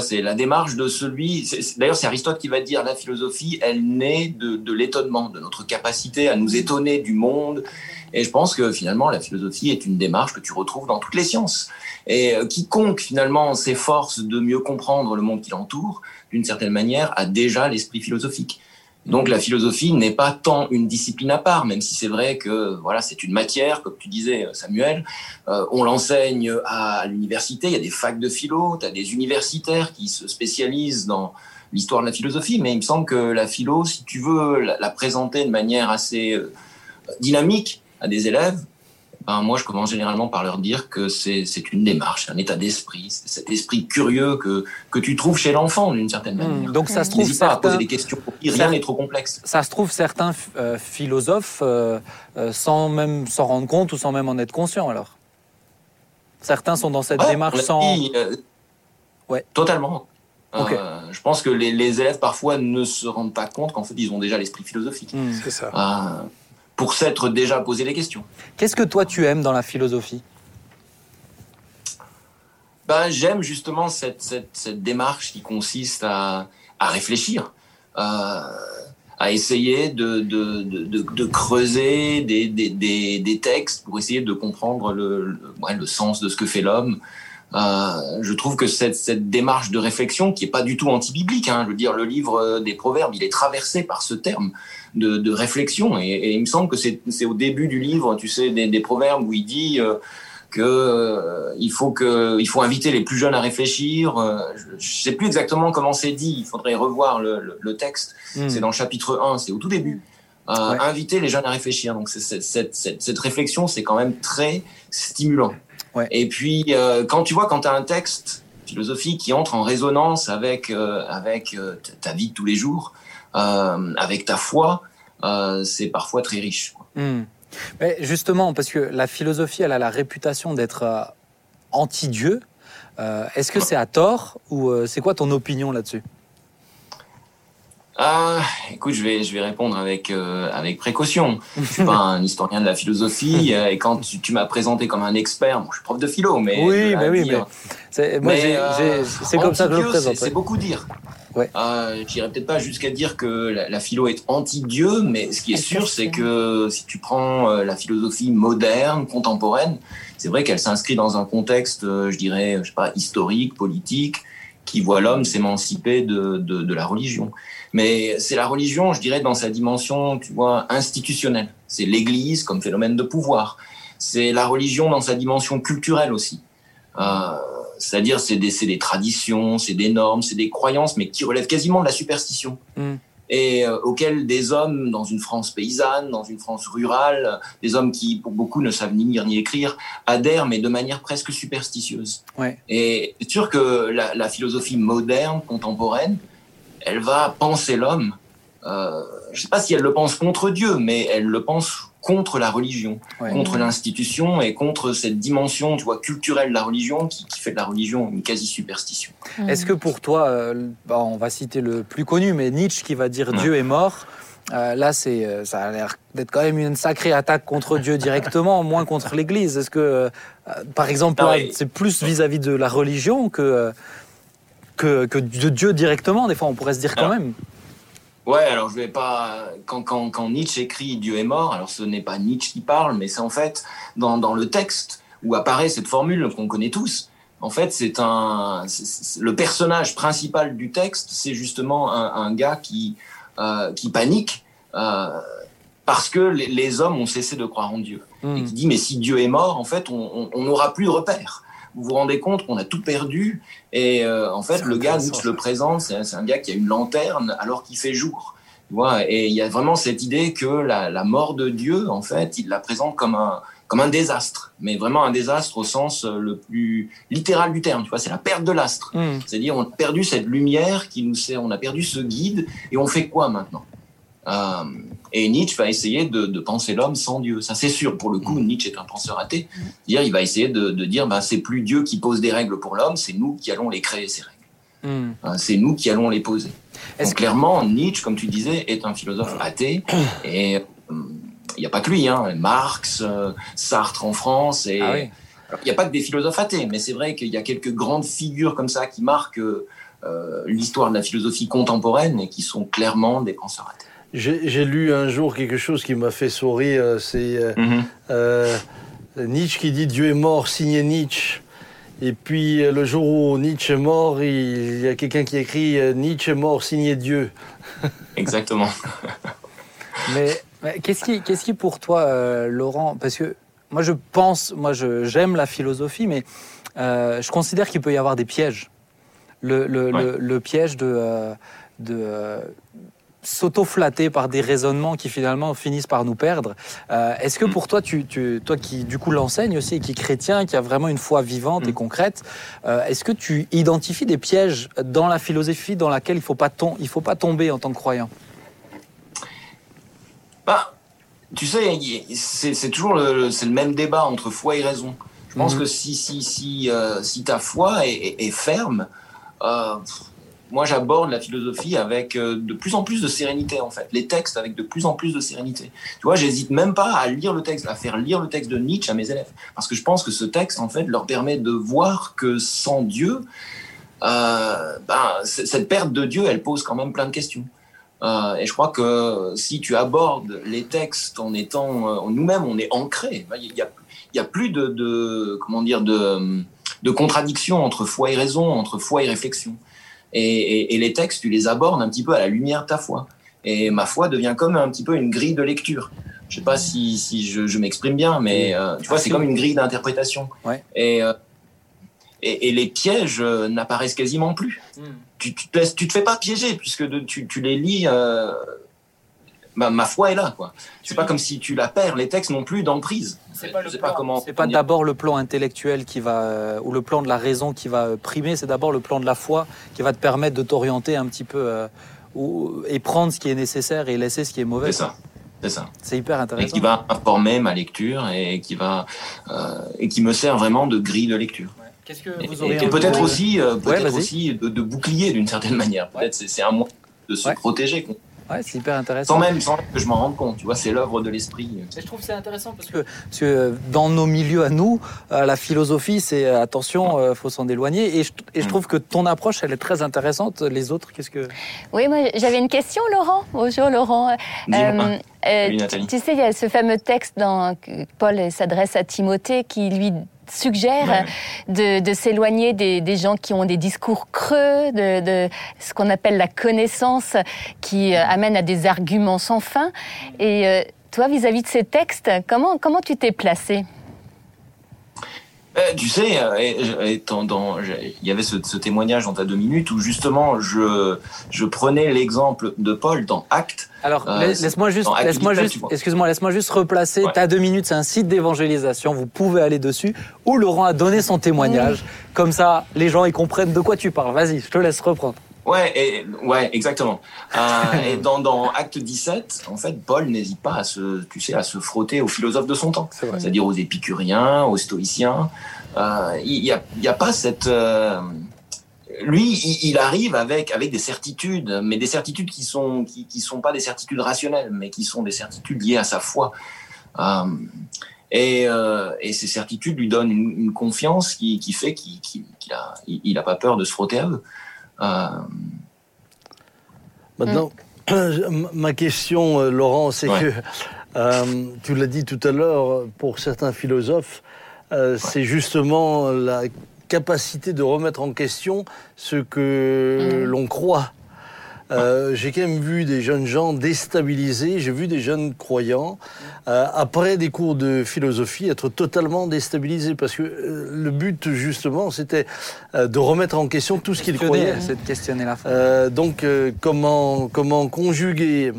C'est la démarche de celui. D'ailleurs, c'est Aristote qui va dire la philosophie, elle naît de, de l'étonnement, de notre capacité à nous étonner du monde. Et je pense que finalement, la philosophie est une démarche que tu retrouves dans toutes les sciences. Et euh, quiconque finalement s'efforce de mieux comprendre le monde qui l'entoure, d'une certaine manière, a déjà l'esprit philosophique. Donc la philosophie n'est pas tant une discipline à part, même si c'est vrai que voilà c'est une matière, comme tu disais Samuel, euh, on l'enseigne à l'université, il y a des facs de philo, tu as des universitaires qui se spécialisent dans l'histoire de la philosophie, mais il me semble que la philo, si tu veux la, la présenter de manière assez euh, dynamique à des élèves, ben moi je commence généralement par leur dire que c'est une démarche, un état d'esprit, c'est cet esprit curieux que, que tu trouves chez l'enfant d'une certaine manière. Hmm, Donc ça se trouve N'hésite pas à poser certains, des questions, rien certains- n'est trop complexe. ça se trouve certains euh, philosophes euh, euh, sans même s'en rendre compte ou sans même en être conscient alors. Certains sont dans cette Ouais, démarche sans. dit, euh, Ouais. Totalement. Ok. Euh, je pense que les, les élèves parfois ne se rendent pas compte qu'en fait ils ont déjà l'esprit philosophique. Hmm. C'est ça. Euh, pour s'être déjà posé les questions. Qu'est-ce que toi tu aimes dans la philosophie? Ben, j'aime justement cette, cette, cette démarche qui consiste à, à réfléchir, à essayer de, de, de, de, de creuser des, des, des, des textes pour essayer de comprendre le, le, ouais, le sens de ce que fait l'homme. Euh, je trouve que cette, cette démarche de réflexion, qui est pas du tout anti-biblique, hein, je veux dire, le livre des Proverbes, il est traversé par ce terme de, de réflexion, et, et il me semble que c'est au début du livre, tu sais, des, des Proverbes où il dit euh, que euh, il faut que il faut inviter les plus jeunes à réfléchir. Euh, je, je sais plus exactement comment c'est dit. Il faudrait revoir le, le, le texte. Hmm. C'est dans le chapitre 1, c'est au tout début. Euh, Ouais. Inviter les jeunes à réfléchir. Donc c'est- cette, cette, cette réflexion, c'est quand même très stimulant. Ouais. Et puis euh, quand tu vois quand tu as un texte philosophique qui entre en résonance avec euh, avec euh, ta- vie de tous les jours, avec ta foi, c'est parfois très riche. Hmm. Mais justement, parce que la philosophie, elle a la réputation d'être anti-Dieu. Est-ce que c'est à tort ou c'est quoi ton opinion là-dessus? Ah, écoute, je vais, je vais répondre avec, euh, avec précaution. Je suis pas un historien de la philosophie euh, et quand tu, tu m'as présenté comme un expert, bon, je suis prof de philo, mais Oui, mais oui, dire- C'est- Moi, Mais, j'ai- euh, j'ai- c'est comme ça que je le présente. c'est- C'est ouais. beaucoup dire. Ouais. Euh, J'irai peut-être pas jusqu'à dire que la, la philo est anti-Dieu, mais ce qui est sûr, c'est que si tu prends euh, la philosophie moderne, contemporaine, c'est vrai qu'elle s'inscrit dans un contexte, euh, je dirais, je sais pas, historique, politique, qui voit l'homme s'émanciper de, de, de la religion. Mais c'est la religion, je dirais, dans sa dimension, tu vois, institutionnelle. C'est l'Église comme phénomène de pouvoir. C'est la religion dans sa dimension culturelle aussi. Euh, c'est-à-dire, c'est des, c'est des traditions, c'est des normes, c'est des croyances, mais qui relèvent quasiment de la superstition. Mm. Et euh, auxquelles des hommes, dans une France paysanne, dans une France rurale, des hommes qui, pour beaucoup, ne savent ni lire ni écrire, adhèrent, mais de manière presque superstitieuse. Ouais. Et c'est sûr que la, la philosophie moderne, contemporaine, elle va penser l'homme. Euh, je ne sais pas si elle le pense contre Dieu, mais elle le pense contre la religion Ouais. contre l'institution et contre cette dimension, tu vois, culturelle de la religion qui, qui fait de la religion une quasi-superstition. Est-ce que pour toi, euh, bah, on va citer le plus connu, mais Nietzsche qui va dire. Dieu est mort, euh, là, c'est, ça a l'air d'être quand même une sacrée attaque contre Dieu directement, moins contre l'Église. Est-ce que, euh, par exemple, c'est plus vis-à-vis de la religion que, que, que de Dieu directement Des fois, on pourrait se dire quand même. Ouais, alors je vais pas. Quand, quand, quand Nietzsche écrit Dieu est mort, alors ce n'est pas Nietzsche qui parle, mais c'est en fait dans, dans le texte où apparaît cette formule qu'on connaît tous. En fait, c'est un. le personnage principal du texte, c'est justement un, un gars qui, euh, qui panique euh, parce que les, les hommes ont cessé de croire en Dieu. et Hmm. qui dit mais si Dieu est mort, en fait, on n'aura plus de repères. Vous vous rendez compte qu'on a tout perdu et euh, en fait, le gars, Nietzsche le présente, c'est un, gars qui a une lanterne alors qu'il fait jour. Tu vois, et il y a vraiment cette idée que la, la mort de Dieu, en fait, il la présente comme un comme un désastre, mais vraiment un désastre au sens euh, le plus littéral du terme. Tu vois, c'est la perte de l'astre. Hmm. C'est-à-dire, on a perdu cette lumière qui nous sert, on a perdu ce guide, et on fait quoi maintenant? Euh, Et Nietzsche va essayer de, de penser l'homme sans Dieu. Ça, c'est sûr. Pour le coup, Nietzsche est un penseur athée. C'est-à-dire, il va essayer de, de dire, bah, c'est plus Dieu qui pose des règles pour l'homme, c'est nous qui allons les créer ces règles. Hmm. Hein, C'est nous qui allons les poser. Donc, clairement, Nietzsche, comme tu disais, est un philosophe athée, et euh, il n'y a pas que lui, hein. Marx, euh, Sartre en France, et Ah oui. Il n'y a pas que des philosophes athées, mais c'est vrai qu'il y a quelques grandes figures comme ça qui marquent euh, l'histoire de la philosophie contemporaine et qui sont clairement des penseurs athées. J'ai lu un jour quelque chose qui m'a fait sourire. C'est euh, euh, Nietzsche qui dit Dieu est mort, signé Nietzsche. Et puis euh, le jour où Nietzsche est mort, il, y a quelqu'un qui écrit euh, Nietzsche est mort, signé Dieu. Exactement. Mais, mais qu'est-ce qui, qu'est-ce qui pour toi, euh, Laurent, parce que moi je pense, moi j'aime la philosophie, mais euh, je considère qu'il peut y avoir des pièges. Le, le, Ouais. le, le piège de, euh, de euh, s'auto-flatter par des raisonnements qui finalement finissent par nous perdre. Euh, est-ce que Mm. pour toi, tu, tu, toi qui du coup l'enseigne aussi et qui est chrétien, qui a vraiment une foi vivante et Mm. concrète, euh, est-ce que tu identifies des pièges dans la philosophie dans laquelle il ne faut, pas tom- il faut pas tomber en tant que croyant? Bah, tu sais, c'est toujours le, le même débat entre foi et raison. Je pense Mhm. que si, si, si, euh, si ta foi est, est- est ferme, pff, moi j'aborde la philosophie avec euh, de plus en plus de sérénité en fait, les textes avec de plus en plus de sérénité. Tu vois, j'hésite même pas à lire le texte, à faire lire le texte de Nietzsche à mes élèves, parce que je pense que ce texte en fait leur permet de voir que sans Dieu, euh, ben, cette perte de Dieu, elle pose quand même plein de questions. Euh, et je crois que si tu abordes les textes en étant nous-mêmes, on est ancré. A, il y a plus de comment dire de, de contradiction entre foi et raison, entre foi et réflexion. Et, et, et les textes, tu les abordes un petit peu à la lumière de ta foi. Et ma foi devient comme un petit peu une grille de lecture. Je sais pas si, si je, je m'exprime bien, mais euh, tu vois, c'est comme une grille d'interprétation. Ouais. Et, euh, et, et les pièges euh, n'apparaissent quasiment plus. Tu, tu, te laisses, tu te fais pas piéger puisque de- tu, tu les lis. euh, bah, ma foi est là, quoi. C'est pas comme si tu la perds. Les textes n'ont plus d'emprise. C'est pas pas plan- comment. C'est pas d'abord le plan intellectuel qui va euh, ou le plan de la raison qui va euh, primer, c'est d'abord le plan de la foi qui va te permettre de t'orienter un petit peu euh, ou- et prendre ce qui est nécessaire et laisser ce qui est mauvais. C'est ça. C'est ça. C'est hyper Et intéressant. qui va informer ma lecture et qui va euh, et qui me sert vraiment de grille de lecture. Qu'est-ce que Et, vous auriez et envie peut-être aussi, euh, peut-être aussi de, de bouclier d'une certaine manière. Peut-être c'est- c'est un moyen de se Ouais. protéger. Ouais, c'est hyper intéressant. sans même sans même que je m'en rende compte. Tu vois, c'est l'œuvre de l'esprit. Et je trouve que c'est intéressant parce que, parce que dans nos milieux à nous, euh, la philosophie, c'est euh, attention, euh, faut s'en éloigner. Et je, et je Mm. trouve que ton approche, elle est très intéressante. Les autres, qu'est-ce que Oui, moi j'avais une question, Laurent. Bonjour, Laurent. Euh, euh, tu sais, il y a ce fameux texte dans, que Paul s'adresse à Timothée qui lui suggère de, de s'éloigner des, des gens qui ont des discours creux, de, de ce qu'on appelle la connaissance, qui euh, amène à des arguments sans fin. Et euh, toi, vis-à-vis de ces textes, comment, comment tu t'es placé? Euh, tu sais, euh, dans- il y avait ce, ce témoignage dans ta deux minutes où justement je, je prenais l'exemple de Paul dans Acte. Alors, Euh, laisse- laisse-moi juste, laisse-moi 17, juste, excuse-moi, laisse-moi juste replacer. Ouais. T'as deux minutes, c'est un site d'évangélisation. Vous pouvez aller dessus où Laurent a donné son témoignage. Comme ça, les gens ils comprennent de quoi tu parles. Vas-y, je te laisse reprendre. Ouais, et, ouais, exactement. Euh, et dans, dans Acte 17, en fait, Paul n'hésite pas à se, tu sais, à se frotter aux philosophes de son temps, c'est-à-dire aux épicuriens, aux stoïciens. Euh, il n'y a, y a pas cette. euh, lui, il, il arrive avec avec des certitudes, mais des certitudes qui sont qui, qui sont pas des certitudes rationnelles, mais qui sont des certitudes liées à sa foi. Euh, et, euh, et ces certitudes lui donnent une, une confiance qui, qui fait qu'il qu'il- qu'il a, il, il a pas peur de se frotter à eux. Euh, Maintenant, ma question, euh, Laurent, c'est Ouais. que, euh, tu l'as dit tout à l'heure, pour certains philosophes, c'est justement la capacité de remettre en question ce que Mhm. l'on croit. Euh, j'ai quand même vu des jeunes gens déstabilisés, j'ai vu des jeunes croyants, euh, après des cours de philosophie, être totalement déstabilisés, parce que euh, le but, justement, c'était de remettre en question tout ce qu'ils croyaient. C'est de questionner la foi. Donc, comment, comment conjuguer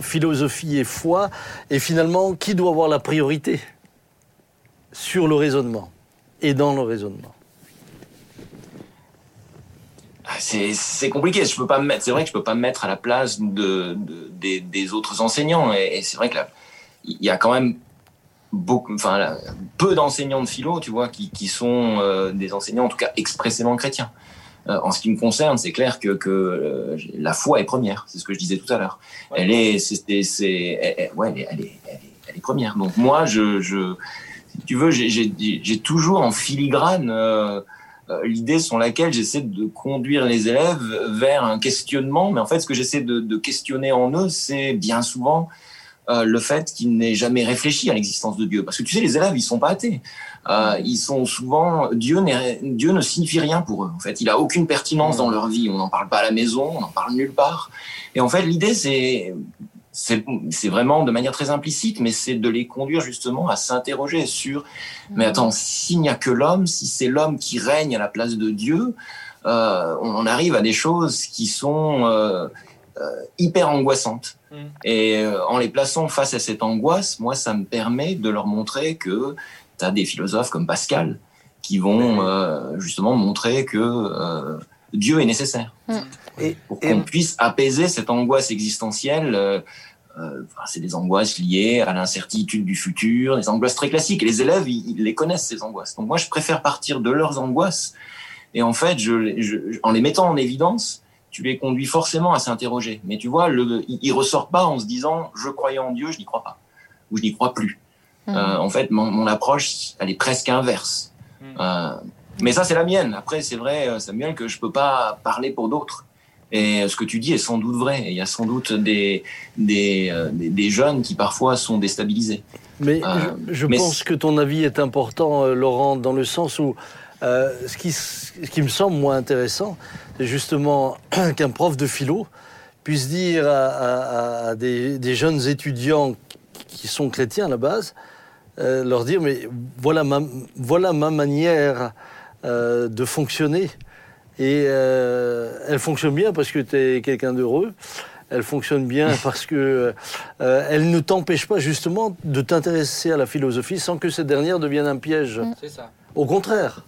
philosophie et foi Et finalement, qui doit avoir la priorité sur le raisonnement et dans le raisonnement Ah, C'est c'est compliqué. Je peux pas me mettre. C'est vrai que je peux pas me mettre à la place de, de- des, des autres enseignants. Et, et c'est vrai que là, il y a quand même beaucoup, enfin là, peu d'enseignants de philo, tu vois, qui, qui sont euh, des enseignants en tout cas expressément chrétiens. Euh, en ce qui me concerne, c'est clair que, que euh, la foi est première. C'est ce que je disais tout à l'heure. Elle est, c'est, elle- ouais, elle est, elle est, elle est, elle est première. Donc moi, je, je si tu veux, j'ai toujours en filigrane. Euh, l'idée sur laquelle j'essaie de conduire les élèves vers un questionnement. Mais en fait, ce que j'essaie de, de questionner en eux, c'est bien souvent euh, le fait qu'ils n'aient jamais réfléchi à l'existence de Dieu. Parce que tu sais, les élèves, ils sont pas athées. Euh, ils sont souvent Dieu, Dieu ne signifie rien pour eux. En fait, il a aucune pertinence dans leur vie. On n'en parle pas à la maison, on n'en parle nulle part. Et en fait, l'idée, c'est c'est vraiment de manière très implicite, mais c'est de les conduire justement à s'interroger sur mais attends, s'il n'y a que l'homme, si c'est l'homme qui règne à la place de Dieu, euh, on arrive à des choses qui sont euh, euh, hyper angoissantes. Mm. Et euh, en les plaçant face à cette angoisse, moi, ça me permet de leur montrer que tu as des philosophes comme Pascal qui vont euh, justement montrer que euh, Dieu est nécessaire Et, pour et- qu'on puisse apaiser cette angoisse existentielle. euh, euh, c'est des angoisses liées à l'incertitude du futur, des angoisses très classiques. Et les élèves, ils, ils les connaissent, ces angoisses. Donc moi, je préfère partir de leurs angoisses. Et en fait, je, je- en les mettant en évidence, tu les conduis forcément à s'interroger. Mais tu vois, le, ils, ils ressortent pas en se disant « je croyais en Dieu, je n'y crois pas » ou « je n'y crois plus Mhm. Euh, En fait, mon, mon approche, elle est presque inverse. Mhm. Euh, mais ça, c'est la mienne. Après, c'est vrai, euh, Samuel, que je peux pas parler pour d'autres. Et ce que tu dis est sans doute vrai. Il y a sans doute des, des, euh, des, des jeunes qui parfois sont déstabilisés. Mais Euh, je, je mais pense que ton avis est important, euh, Laurent, dans le sens où euh, ce, qui, ce qui me semble moins intéressant, c'est justement qu'un prof de philo puisse dire à, à- à des, des jeunes étudiants qui sont chrétiens à la base, euh, leur dire mais voilà ma, voilà ma manière euh, de fonctionner. Et euh, elle fonctionne bien parce que tu es quelqu'un d'heureux. Elle fonctionne bien parce que euh, elle ne t'empêche pas justement de t'intéresser à la philosophie sans que cette dernière devienne un piège. C'est ça. Au contraire,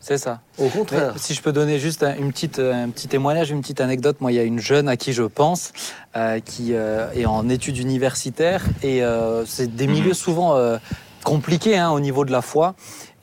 C'est ça. au Mais contraire. si je peux donner juste un, une petite, un petit témoignage, une petite anecdote, moi il y a une jeune à qui je pense, euh, qui euh, est en études universitaires et euh, c'est des milieux souvent compliqués hein, au niveau de la foi.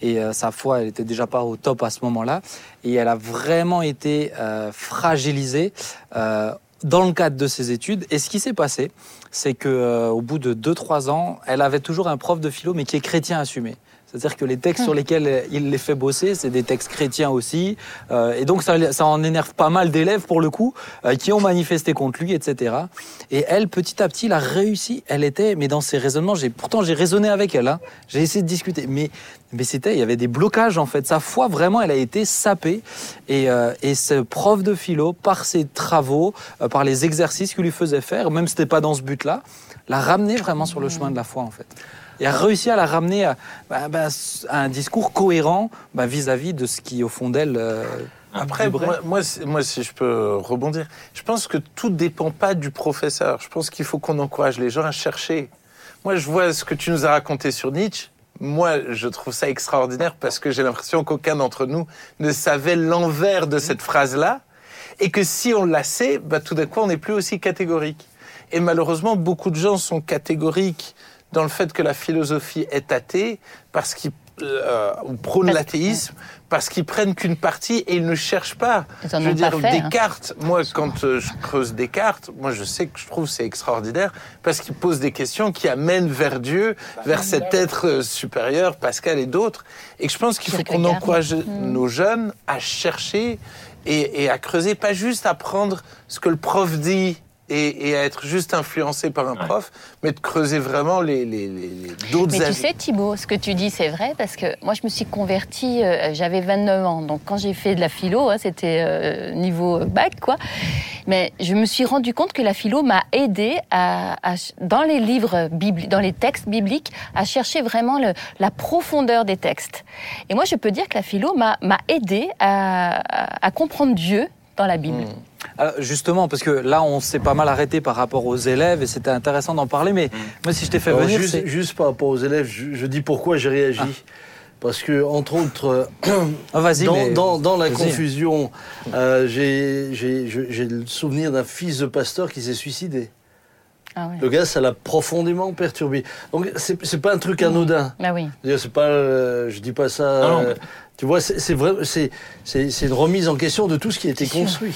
Et euh, sa foi, elle était déjà pas au top à ce moment-là. Et elle a vraiment été euh, fragilisée euh, dans le cadre de ses études. Et ce qui s'est passé, c'est que au bout de 2-3 ans, elle avait toujours un prof de philo, mais qui est chrétien assumé. C'est-à-dire que les textes sur lesquels il les fait bosser, c'est des textes chrétiens aussi. Euh, et donc, ça, en énerve pas mal d'élèves, pour le coup, euh, qui ont manifesté contre lui, etc. Et elle, petit à petit, elle a réussi. Elle était, mais dans ses raisonnements, j'ai, pourtant, j'ai raisonné avec elle. hein. J'ai essayé de discuter. Mais, c'était, il y avait des blocages, en fait. Sa foi, vraiment, elle a été sapée. Et, euh, ce prof de philo, par ses travaux, par les exercices qu'il lui faisait faire, même si c'était pas dans ce but-là, l'a ramené vraiment sur le chemin de la foi, en fait et a réussi à la ramener à, bah, bah, à un discours cohérent bah, vis-à-vis de ce qui, au fond d'elle, euh, Après, moi, moi, si- moi, si je peux rebondir, je pense que tout dépend pas du professeur. Je pense qu'il faut qu'on encourage les gens à chercher. Moi, je vois ce que tu nous as raconté sur Nietzsche. Moi, je trouve ça extraordinaire parce que j'ai l'impression qu'aucun d'entre nous ne savait l'envers de cette phrase-là. Et que si on la sait, bah, tout d'un coup, on n'est plus aussi catégorique. Et malheureusement, beaucoup de gens sont catégoriques dans le fait que la philosophie est athée parce qu'ils euh, ou prônent l'athéisme parce qu'ils prennent qu'une partie et ils ne cherchent pas. Je veux dire, fait, hein. Descartes, moi, quand euh, je creuse Descartes, moi, je sais que je trouve c'est extraordinaire parce qu'il pose des questions qui amènent vers Dieu, vers cet être euh, supérieur, Pascal et d'autres. Et je pense qu'il faut qu'on encourage nos jeunes à chercher et, et à creuser, pas juste à prendre ce que le prof dit. Et, et à être juste influencé par un prof, mais de creuser vraiment les, les, les- les- d'autres Mais tu avis. sais, Thibault, ce que tu dis, c'est vrai, parce que moi, je me suis convertie, euh, j'avais 29 ans. Donc, quand j'ai fait de la philo, hein, c'était euh, niveau bac, quoi. Mais je me suis rendu compte que la philo m'a aidé à, à- dans les livres bibliques, dans les textes bibliques, à chercher vraiment le- la profondeur des textes. Et moi, je peux dire que la philo m'a m'a aidé à, à- à comprendre Dieu dans la Bible. Alors, justement, parce que là, on s'est pas mal arrêté par rapport aux élèves et c'était intéressant d'en parler. Mais moi, si je t'ai fait Alors, venir, juste, c'est- juste par rapport aux élèves, je, je dis pourquoi j'ai réagi. Parce que, entre autres, Ah, vas-y, dans, mais- dans- dans la confusion, euh, j'ai j'ai- je- j'ai le souvenir d'un fils de pasteur qui s'est suicidé. Ah. Le gars, ça l'a profondément perturbé. Donc, c'est c'est pas un truc anodin. Bah oui. C'est pas, euh, je dis pas ça. Non. euh, tu vois, c'est vrai, c'est c'est c'est une remise en question de tout ce qui a été construit.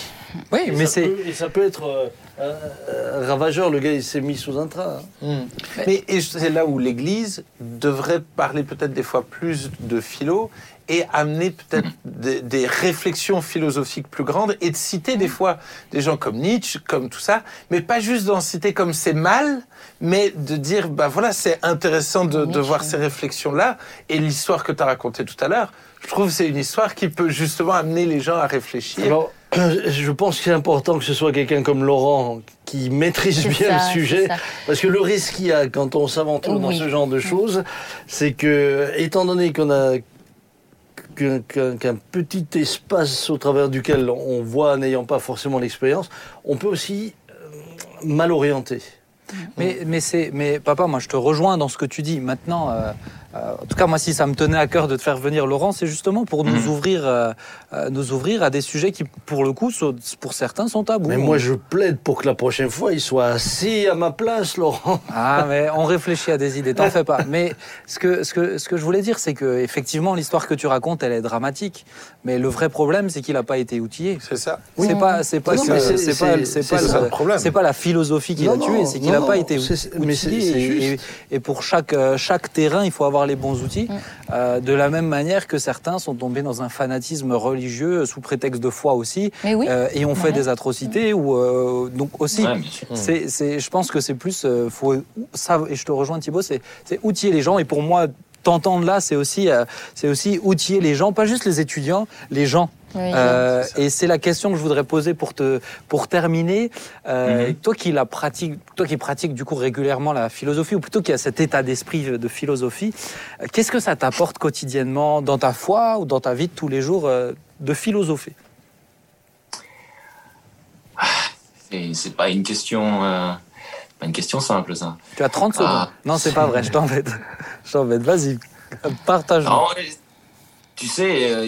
Oui, Et mais ça c'est. peut- et ça peut être euh, euh, ravageur. Le gars, il s'est mis sous un train. hein. Mm. Mais et c'est là où l'Église devrait parler peut-être des fois plus de philo et amener peut-être des, des réflexions philosophiques plus grandes et de citer des fois des gens comme Nietzsche, comme tout ça, mais pas juste d'en citer comme c'est mal, mais de dire, bah voilà, c'est intéressant de, de voir ces réflexions-là et l'histoire que tu as racontée tout à l'heure. Je trouve que c'est une histoire qui peut justement amener les gens à réfléchir. Alors, je pense que c'est important que ce soit quelqu'un comme Laurent qui maîtrise bien ça, le sujet. Parce que le risque qu'il y a quand on s'aventure dans ce genre de choses, c'est que, étant donné qu'on a qu'un petit espace au travers duquel on voit, n'ayant pas forcément l'expérience, on peut aussi euh, mal orienter. Mais, mais, c'est, mais papa, moi je te rejoins dans ce que tu dis. Maintenant, euh, euh, en tout cas, moi, si ça me tenait à cœur de te faire venir Laurent, c'est justement pour nous, ouvrir, euh, euh, nous ouvrir à des sujets qui, pour le coup, sont- pour certains, sont tabous. Mais moi, je plaide pour que la prochaine fois, il soit assis à ma place, Laurent. Ah, mais on réfléchit à des idées, t'en fais pas. Mais ce que, ce que, ce que je voulais dire, c'est que effectivement, l'histoire que tu racontes, elle est dramatique. Mais le vrai problème, c'est qu'il n'a pas été outillé. C'est ça. C'est pas, c'est pas, c'est- pas, c'est- pas, ça le- le problème. c'est pas la philosophie qui l'a tué, c'est qu'il n'a pas été outillé. mais c'est- c'est et, juste. et- et pour chaque, euh, chaque terrain, il faut avoir les bons outils. Euh, de la même manière que certains sont tombés dans un fanatisme religieux sous prétexte de foi aussi, oui. euh, et ont fait Ouais. des atrocités ou euh, donc aussi. Ouais. C'est, c'est, je pense que c'est plus, euh, faut, ça, et je te rejoins Thibaut, c'est, c'est outiller les gens. Et pour moi, t'entendre là, c'est aussi, euh, c'est aussi outiller les gens, pas juste les étudiants, les gens. Oui, Euh, et c'est la question que je voudrais poser pour te pour terminer. Euh, Mhm. Toi qui la pratique, toi qui pratiques du coup régulièrement la philosophie, ou plutôt qui a cet état d'esprit de philosophie, euh, qu'est-ce que ça t'apporte quotidiennement dans ta foi ou dans ta vie de tous les jours euh, de philosopher? C'est pas une question, euh, pas une question simple, ça. Tu as 30 secondes. Ah. Non, c'est pas vrai. Je t'embête. Je t'embête. Vas-y, partage. Non, tu sais, euh,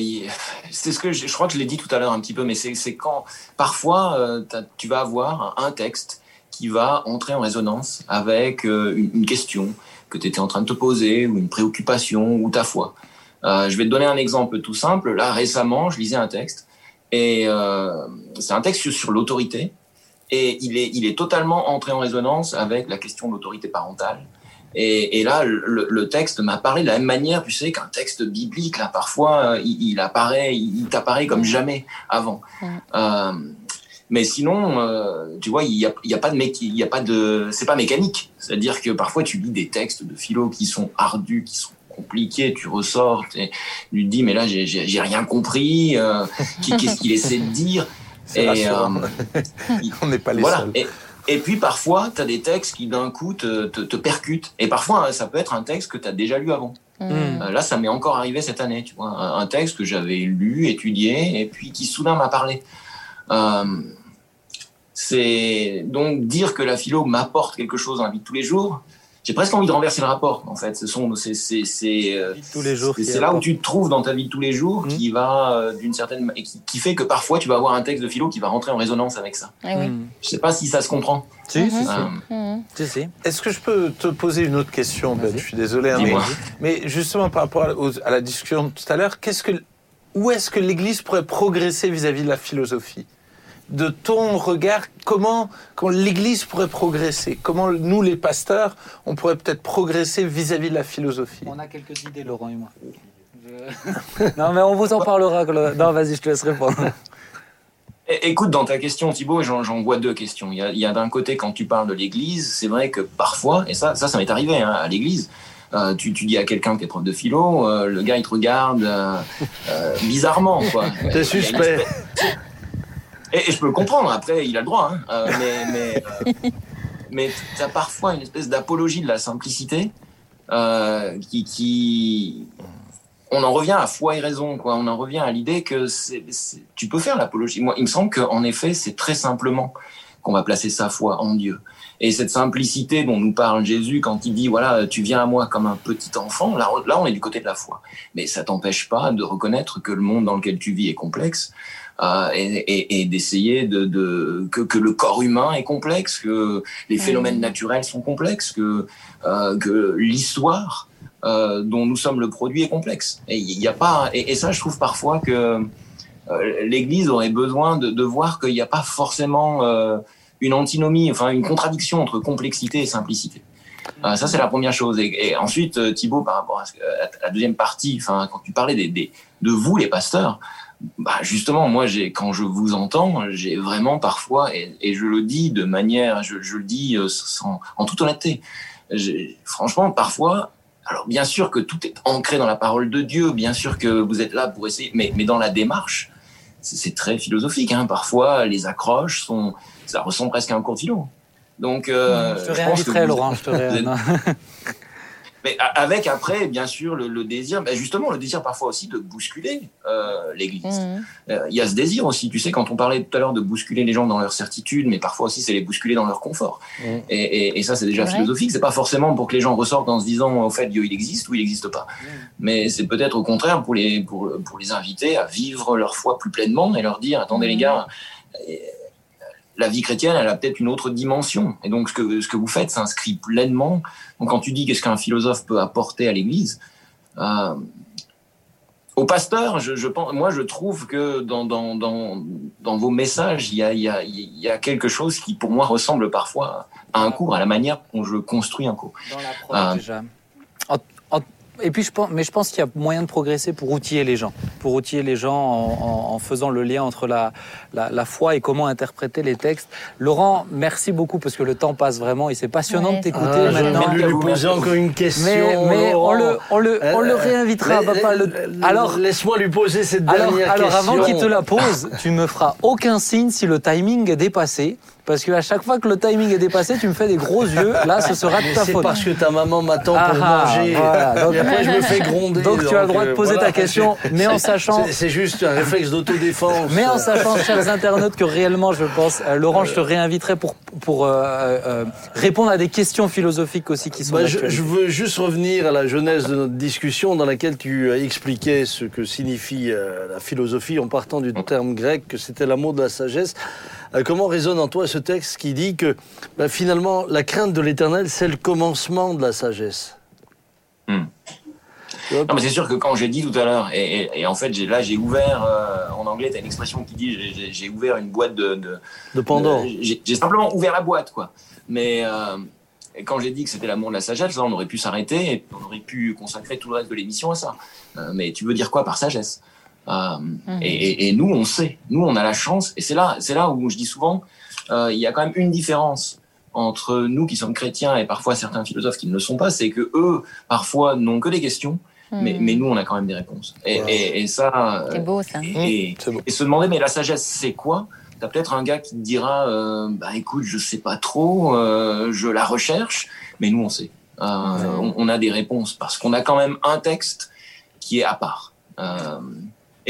c'est ce que je, crois que je l'ai dit tout à l'heure un petit peu, mais c'est quand parfois euh, tu vas avoir un texte qui va entrer en résonance avec euh, une, question que tu étais en train de te poser ou une préoccupation ou ta foi. Je vais te donner un exemple tout simple. Là, récemment, je lisais un texte et c'est un texte sur, sur l'autorité et il est, il est totalement entré en résonance avec la question de l'autorité parentale. Et, et là, le, le texte m'a parlé de la même manière, tu sais, qu'un texte biblique, là, parfois, euh, il, il apparaît, il, il t'apparaît comme jamais avant. Euh, mais sinon, euh, tu vois, il y a, il y a pas de, il y a pas de, c'est pas mécanique. C'est-à-dire que parfois, tu lis des textes de philo qui sont ardus, qui sont compliqués, tu ressors, et tu te dis, mais là, j'ai- rien compris, euh, qu'est-ce qu'il essaie de dire? C'est Et, euh, On n'est pas les voilà. seuls. Et, et puis parfois, tu as des textes qui d'un coup te, te, te percutent. Et parfois, hein, ça peut être un texte que tu as déjà lu avant. Mm. Euh, là, ça m'est encore arrivé cette année, tu vois. Un, un texte que j'avais lu, étudié, et puis qui soudain m'a parlé. Euh, c'est donc dire que la philo m'apporte quelque chose dans la vie de tous les jours. J'ai presque envie de renverser le rapport, en fait. Ce sont, c'est, c'est, c'est, euh, tous les jours. c'est qui c'est là où tu te trouves dans ta vie de tous les jours Mhm. qui va euh, d'une certaine et qui, qui fait que parfois tu vas avoir un texte de philo qui va rentrer en résonance avec ça. Eh oui. Hmm. Je sais pas si ça se comprend. Si, si, si. Euh, Mhm. Si, si. Est-ce que je peux te poser une autre question Ben. Je suis désolé, hein, mais, mais justement par rapport à, aux- à la discussion de tout à l'heure, qu'est-ce que, où est-ce que l'Église pourrait progresser vis-à-vis de la philosophie? De ton regard, comment, comment l'Église pourrait progresser? Comment nous, les pasteurs, on pourrait peut-être progresser vis-à-vis de la philosophie? On a quelques idées, Laurent et moi. Je- non, mais on vous en parlera. Non, vas-y, je te laisse répondre. Écoute, dans ta question, Thibault, j'en vois deux questions. Il y a, d'un côté, quand tu parles de l'Église, c'est vrai que parfois, et ça, ça, ça m'est arrivé hein, à l'Église, euh, tu, tu dis à quelqu'un qui est prof de philo, euh, le gars, il te regarde euh, euh, bizarrement, quoi. T'es suspect. Et, et je peux le comprendre, après, il a le droit, hein. Euh, mais mais, euh, mais tu as parfois une espèce d'apologie de la simplicité euh, qui, qui... On en revient à foi et raison, quoi. On en revient à l'idée que c'est, c'est- tu peux faire l'apologie. Moi, il me semble qu'en effet, c'est très simplement qu'on va placer sa foi en Dieu. Et cette simplicité dont nous parle Jésus quand il dit, voilà, tu viens à moi comme un petit enfant, là, là on est du côté de la foi. Mais ça t'empêche pas de reconnaître que le monde dans lequel tu vis est complexe, euh, et, et- et d'essayer de, de que, que le corps humain est complexe, que les phénomènes naturels sont complexes, que, euh, que l'histoire euh, dont nous sommes le produit est complexe. Et il y a pas et, et ça, je trouve parfois que l'Église aurait besoin de, de voir qu'il n'y a pas forcément une antinomie, enfin une contradiction entre complexité et simplicité. Euh, ça, c'est la première chose. Et, et ensuite, Thibault, par rapport à, ce que- à la deuxième partie, enfin, quand tu parlais des, des, de vous, les pasteurs, bah justement, moi, j'ai, quand je vous entends, j'ai vraiment parfois, et, et je le dis de manière, je, je le dis euh, sans, en toute honnêteté, franchement, parfois, alors bien sûr que tout est ancré dans la parole de Dieu, bien sûr que vous êtes là pour essayer, mais, mais dans la démarche, c'est, très philosophique. Hein. Parfois, les accroches sont, ça ressemble presque à un cours de philo. Donc, euh, je te réinviterai, Laurent. Je te mais avec après, bien sûr, le, le désir, ben justement, le désir parfois aussi de bousculer euh, l'Église. Mhm. Euh, Il y a ce désir aussi, tu sais, quand on parlait tout à l'heure de bousculer les gens dans leur certitude, mais parfois aussi c'est les bousculer dans leur confort. Mm. Et, et, et ça, c'est déjà philosophique. C'est pas forcément pour que les gens ressortent en se disant, au fait, Dieu il existe ou il n'existe pas. Mais c'est peut-être au contraire pour les pour, pour les inviter à vivre leur foi plus pleinement et leur dire, attendez les gars. euh, La vie chrétienne, elle a peut-être une autre dimension. Et donc, ce que, ce que vous faites s'inscrit pleinement. Donc, quand tu dis qu'est-ce qu'un philosophe peut apporter à l'Église, euh, au pasteur, je, je pense, moi, je trouve que dans, dans, dans, dans vos messages, il y a, il y, a, il y a quelque chose qui, pour moi, ressemble parfois à un cours, à la manière dont je construis un cours. Dans l'approche, Ah. déjà. Et puis je pense, mais je pense qu'il y a moyen de progresser pour outiller les gens, pour outiller les gens en, en- en faisant le lien entre la, la, la foi et comment interpréter les textes. Laurent, merci beaucoup parce que le temps passe vraiment et c'est passionnant Ouais. de t'écouter Ah, maintenant. lui poser encore une question. Mais, mais on, le, on, le, on le Euh, réinvitera, papa. Le- alors, laisse-moi lui poser cette alors, dernière alors question. avant qu'il te la pose, tu me feras aucun signe si le timing est dépassé. Parce qu'à chaque fois que le timing est dépassé, tu me fais des gros yeux. Là, ce sera de ta C'est faute. parce que ta maman m'attend Ah, pour ah, manger. voilà. Donc- et après, je me fais gronder. Donc, tu as le droit de euh, poser voilà. ta question, mais en sachant, C'est- C'est juste un réflexe d'autodéfense. mais en sachant, chers internautes, que réellement, je pense, euh, Laurent, je te réinviterai pour, pour euh, euh, répondre à des questions philosophiques aussi qui sont Bah, je, veux juste revenir à la genèse de notre discussion dans laquelle tu as expliqué ce que signifie euh, la philosophie en partant du terme grec que c'était l'amour de la sagesse. Euh, comment résonne en toi ce texte qui dit que bah, finalement la crainte de l'éternel c'est le commencement de la sagesse Hmm. Non, mais c'est sûr que quand j'ai dit tout à l'heure, et, et- et en fait, là, j'ai ouvert, euh, en anglais, tu as une expression qui dit j'ai, ouvert une boîte de. de de Pandore. de- j'ai, simplement ouvert la boîte, quoi. Mais euh, quand j'ai dit que c'était l'amour de la sagesse, là, on aurait pu s'arrêter et on aurait pu consacrer tout le reste de l'émission à ça. Euh, mais tu veux dire quoi par sagesse? Euh, et, et- et nous, on sait. Nous, on a la chance. Et c'est là, c'est là où je dis souvent, euh, il y a quand même une différence entre nous qui sommes chrétiens et parfois certains philosophes qui ne le sont pas, c'est que eux, parfois, n'ont que des questions, mais, mais nous, on a quand même des réponses. Et, Wow. et- et ça, C'est euh, beau ça. et, C'est beau. et se demander, mais la sagesse, c'est quoi? T'as peut-être un gars qui te dira, euh, bah écoute, je sais pas trop, euh, je la recherche, mais nous, on sait. Euh, on, on a des réponses parce qu'on a quand même un texte qui est à part.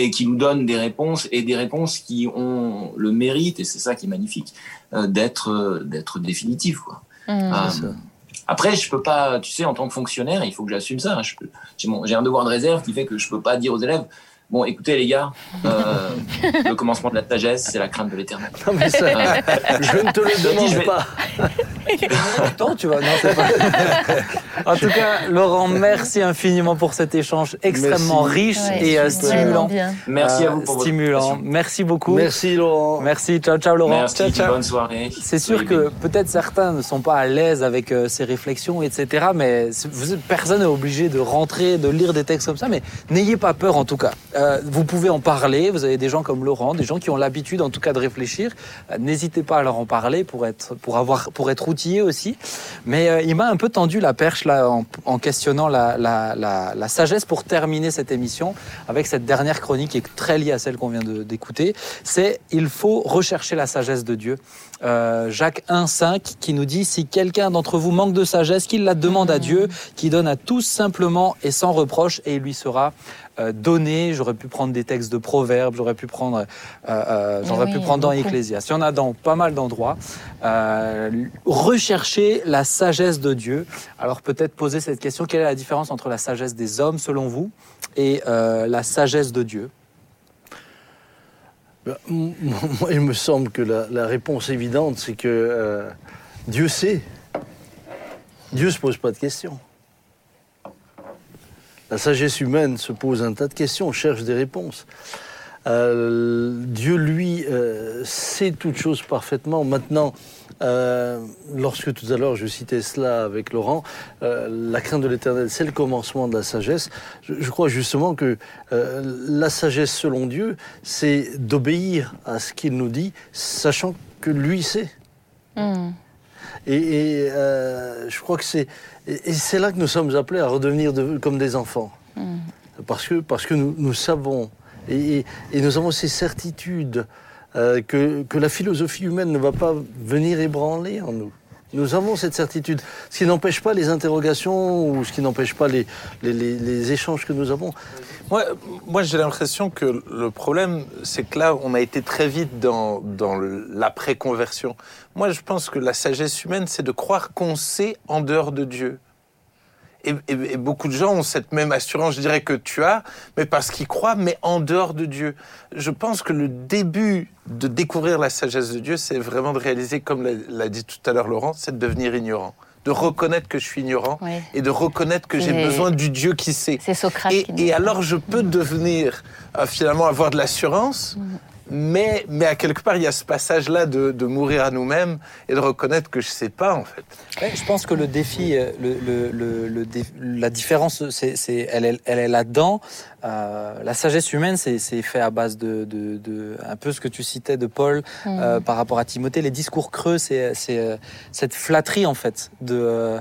Et qui nous donne des réponses et des réponses qui ont le mérite et c'est ça qui est magnifique euh, d'être euh, d'être définitives quoi. Mm. Euh, après, je peux pas, tu sais, en tant que fonctionnaire, il faut que j'assume ça. Peux- J'ai un devoir de réserve qui fait que je peux pas dire aux élèves, bon, écoutez les gars, euh, le commencement de la sagesse, c'est la crainte de l'éternel. Non, mais ça, je ne te le Je demande vais- pas. Attends, tu vas. Non, c'est pas. en tout cas, Laurent, merci infiniment pour cet échange extrêmement Merci. riche Ouais, et euh, stimulant. Merci à Euh, vous pour Stimulant. votre. Merci beaucoup. Merci Laurent. Merci. Ciao, ciao, Laurent. Merci, Ciao, ciao. bonne soirée. C'est sûr que peut-être certains ne sont pas à l'aise avec euh, ces réflexions, etc. Mais personne n'est obligé de rentrer, de lire des textes comme ça. Mais n'ayez pas peur, en tout cas. Euh, vous pouvez en parler. Vous avez des gens comme Laurent, des gens qui ont l'habitude, en tout cas, de réfléchir. Euh, N'hésitez pas à leur en parler pour être, pour avoir, pour être aussi. Mais euh, il m'a un peu tendu la perche là en, questionnant la, la, sagesse pour terminer cette émission avec cette dernière chronique qui est très liée à celle qu'on vient d'écouter. C'est il faut rechercher la sagesse de Dieu. Euh, Jacques 1,5 qui nous dit si quelqu'un d'entre vous manque de sagesse, qu'il la demande à Dieu, qui donne à tous simplement et sans reproche, et il lui sera euh, donné. J'aurais pu prendre des textes de Proverbes, j'aurais pu prendre, euh, euh, j'aurais Oui, pu prendre dans. Ecclésiaste. Il y en a dans pas mal d'endroits. Rechercher la sagesse de Dieu. Alors peut-être poser cette question quelle est la différence entre la sagesse des hommes, selon vous, et la sagesse de Dieu? Ben, Moi, il me semble que la, la réponse évidente, c'est que euh, Dieu sait. Dieu ne se pose pas de questions. La sagesse humaine se pose un tas de questions, cherche des réponses. Euh, Dieu, lui, euh, sait toutes choses parfaitement. Maintenant, euh, lorsque tout à l'heure je citais cela avec Laurent, euh, la crainte de l'éternel, c'est le commencement de la sagesse. Je, je crois justement que euh, la sagesse selon Dieu, c'est d'obéir à ce qu'il nous dit, sachant que lui sait. Mm. Et, et, je crois que c'est et, c'est là que nous sommes appelés à redevenir de- comme des enfants, parce que parce que nous, nous savons et nous avons ces certitudes euh, que la philosophie humaine ne va pas venir ébranler en nous. Nous avons cette certitude, ce qui n'empêche pas les interrogations ou ce qui n'empêche pas les, échanges que nous avons. Moi, moi j'ai l'impression que le problème, c'est que là, on a été très vite dans, dans l'après-conversion. Moi, je pense que la sagesse humaine, c'est de croire qu'on sait en dehors de Dieu. Et, et- et beaucoup de gens ont cette même assurance, je dirais, que tu as, mais parce qu'ils croient, mais en dehors de Dieu. Je pense que le début de découvrir la sagesse de Dieu, c'est vraiment de réaliser, comme l'a- dit tout à l'heure Laurent, c'est de devenir ignorant. De reconnaître que je suis ignorant et de reconnaître que j'ai besoin du Dieu qui sait. C'est Socrate Et, qui alors, je peux devenir, euh, finalement, avoir de l'assurance, Mais, mais à quelque part, il y a ce passage-là de, de mourir à nous-mêmes et de reconnaître que je sais pas, en fait. Ouais, je pense que le défi, euh, le, le- le- le dé- la différence, c'est, c'est- elle, est- elle est là-dedans. Euh, la sagesse humaine, c'est, c'est fait à base de, de, de- un peu ce que tu citais de Paul euh, par rapport à Timothée. Les discours creux, c'est, c'est euh, cette flatterie en fait. De,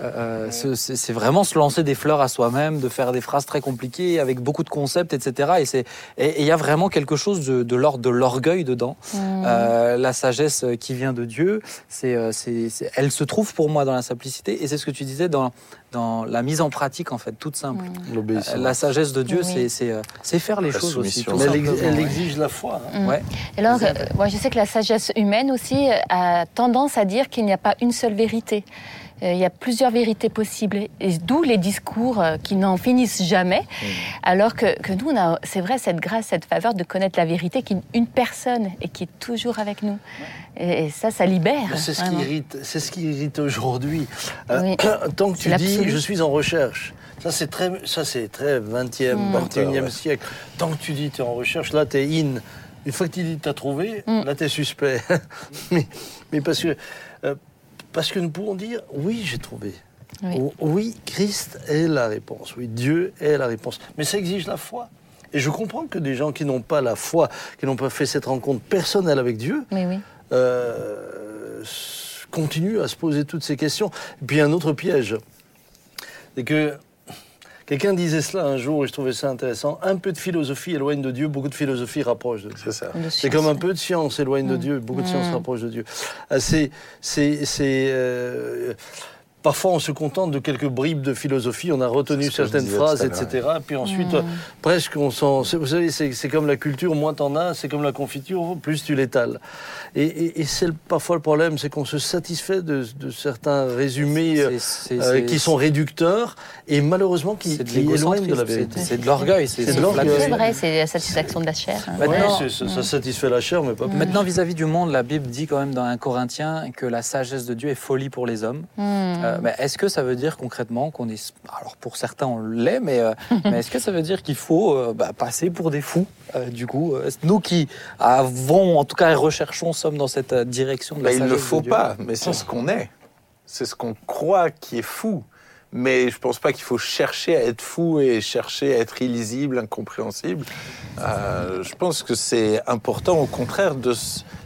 euh, euh, ce- c'est, vraiment se lancer des fleurs à soi-même, de faire des phrases très compliquées avec beaucoup de concepts, etc. Et c'est et et il y a vraiment quelque chose de, l'ordre de l'orgueil dedans. Euh, la sagesse qui vient de Dieu, c'est, elle se trouve pour moi dans la simplicité, et c'est ce que tu disais dans, dans la mise en pratique, en fait, toute simple. L'obéissance. Euh, La sagesse de Dieu, Oui. c'est, faire les La choses aussi. tout elle, exige la foi. hein. Ouais. Alors, euh, moi, je sais que la sagesse humaine aussi a tendance à dire qu'il n'y a pas une seule vérité. Euh, Il y a plusieurs vérités possibles, et d'où les discours euh, qui n'en finissent jamais. Alors que, que nous, on a, c'est vrai, cette grâce, cette faveur de connaître la vérité qui est une personne et qui est toujours avec nous. Et, et ça, ça libère. Mais C'est ce, qui irrite, c'est ce qui irrite aujourd'hui. Euh, Oui. Tant que C'est tu dis l'absolu. je suis en recherche, ça c'est très, ça c'est très 20e, Mm. 21e Ouais. siècle. Tant que tu dis tu es en recherche, là tu es in. Une fois que tu dis tu as trouvé, Mm. là tu es suspect. mais, mais parce que parce que nous pouvons dire oui j'ai trouvé. Oui. O- Oui, Christ est la réponse. Oui, Dieu est la réponse. Mais ça exige la foi. Et je comprends que des gens qui n'ont pas la foi, qui n'ont pas fait cette rencontre personnelle avec Dieu, oui. euh, s- continue à se poser toutes ces questions. Et puis un autre piège, c'est que quelqu'un disait cela un jour et je trouvais ça intéressant. Un peu de philosophie éloigne de Dieu, beaucoup de philosophie rapproche de Dieu. C'est ça. De C'est science. comme un peu de science éloigne de Dieu, beaucoup de science Mm. rapproche de Dieu. Ah, C'est, c'est, c'est, euh, Parfois, on se contente de quelques bribes de philosophie, on a retenu certaines phrases, etc. Puis ensuite, presque, on s'en. Vous savez, c'est comme la culture, moins t'en as, c'est comme la confiture, plus tu l'étales. Et, et- et c'est parfois le problème, c'est qu'on se satisfait de, de certains résumés euh, euh, qui sont réducteurs et malheureusement qui, c'est de qui éloignent de la vérité. c'est- c'est de l'orgueil, c'est de l'orgueil. C'est vrai, c'est la satisfaction de la chair. hein. Ouais, Maintenant- c'est- ça, ça satisfait la chair, mais pas plus. Maintenant, vis-à-vis du monde, la Bible dit quand même dans un Corinthien que la sagesse de Dieu est folie pour les hommes. Hmm. Euh, mais est-ce que ça veut dire concrètement qu'on est. Alors pour certains, on l'est, mais, euh, mais est-ce que ça veut dire qu'il faut euh, bah, passer pour des fous euh, Du coup, euh, nous qui avons, en tout cas, recherchons, sommes dans cette euh, direction de la Bah, il ne le faut pas, mais c'est ce qu'on est. C'est ce qu'on croit qui est fou. Mais je pense pas qu'il faut chercher à être fou et chercher à être illisible, incompréhensible. Euh, je pense que c'est important, au contraire, de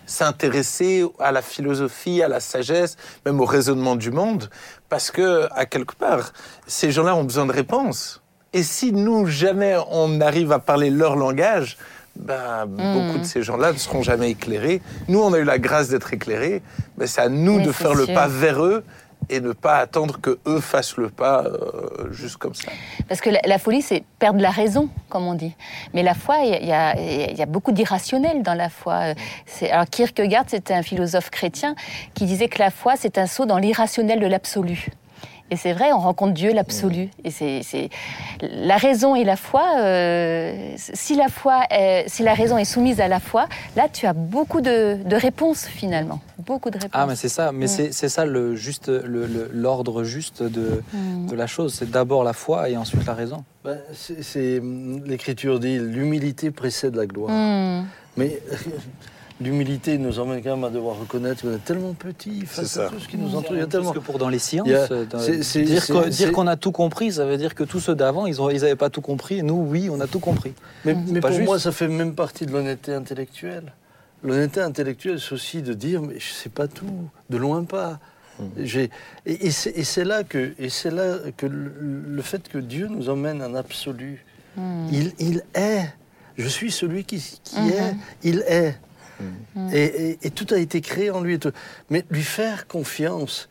s'intéresser à la philosophie, à la sagesse, même au raisonnement du monde, parce que, à quelque part, ces gens-là ont besoin de réponses. Et si nous, jamais on arrive à parler leur langage, ben, beaucoup de ces gens-là ne seront jamais éclairés. Nous, on a eu la grâce d'être éclairés, mais c'est à nous Oui, de faire le pas vers eux et ne pas attendre que eux fassent le pas euh, juste comme ça. Parce que la, folie, c'est perdre la raison, comme on dit. Mais la foi, il y y, a- beaucoup d'irrationnel dans la foi. Alors Kierkegaard, c'était un philosophe chrétien qui disait que la foi, c'est un saut dans l'irrationnel de l'absolu. Et c'est vrai, on rencontre Dieu, l'absolu. Et c'est la raison et la foi. euh, si la foi, est- si la raison est soumise à la foi, là, tu as beaucoup de, de réponses finalement, beaucoup de réponses. Ah, mais c'est ça, mais Mm. c'est ça le juste, le- le- l'ordre juste de, Mm. de la chose. C'est d'abord la foi et ensuite la raison. Ben, c'est- c'est- L'Écriture dit l'humilité précède la gloire. Mais l'humilité nous emmène quand même à devoir reconnaître qu'on est tellement petit face C'est à tout ce qui nous entoure. Il y a Parce tellement. que pour dans les sciences, a- euh, dans- dire qu'on c'est- dire qu'on a tout compris, ça veut dire que tous ceux d'avant, ils n'avaient ils pas tout compris. Et nous, oui, on a tout compris. Mais, pour juste. moi, ça fait même partie de l'honnêteté intellectuelle. L'honnêteté intellectuelle, c'est aussi de dire, mais je sais pas tout, de loin pas. Mm. J'ai- Et, et c'est là que, et c'est là que le, le fait que Dieu nous emmène un absolu. Hmm. Il, il est. Je suis celui qui, qui Mhm. est. Il est. Mhm. Et, et- et tout a été créé en lui. et tout. Mais lui faire confiance,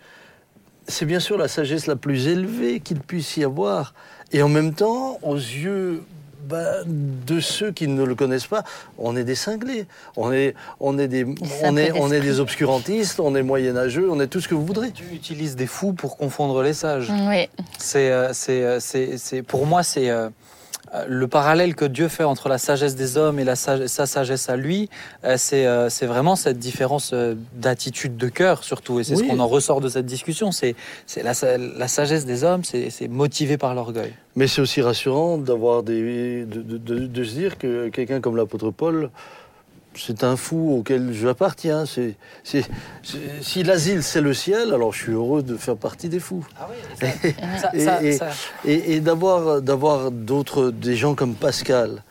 c'est bien sûr la sagesse la plus élevée qu'il puisse y avoir. Et en même temps, aux yeux bah, de ceux qui ne le connaissent pas, on est des cinglés. On est, on est, des, on est, on est des obscurantistes, on est moyenâgeux, on est tout ce que vous voudrez. Dieu utilise des fous pour confondre les sages. Oui. C'est, euh, c'est, euh, c'est, c'est- pour moi, c'est euh, le parallèle que Dieu fait entre la sagesse des hommes et la sa sagesse à lui. euh, c'est, euh, c'est vraiment cette différence euh, d'attitude de cœur, surtout. Et c'est ce qu'on en ressort de cette discussion. C'est, la, sa- la sagesse des hommes, c'est, c'est motivé par l'orgueil. Mais c'est aussi rassurant d'avoir des, de, de- de- de se dire que quelqu'un comme l'apôtre Paul c'est un fou auquel j'appartiens. C'est, c'est, c'est- si l'asile c'est le ciel, alors je suis heureux de faire partie des fous. Ah oui, ça, Et- ça- et- ça- Et, et d'avoir, d'avoir d'autres, des gens comme Pascal,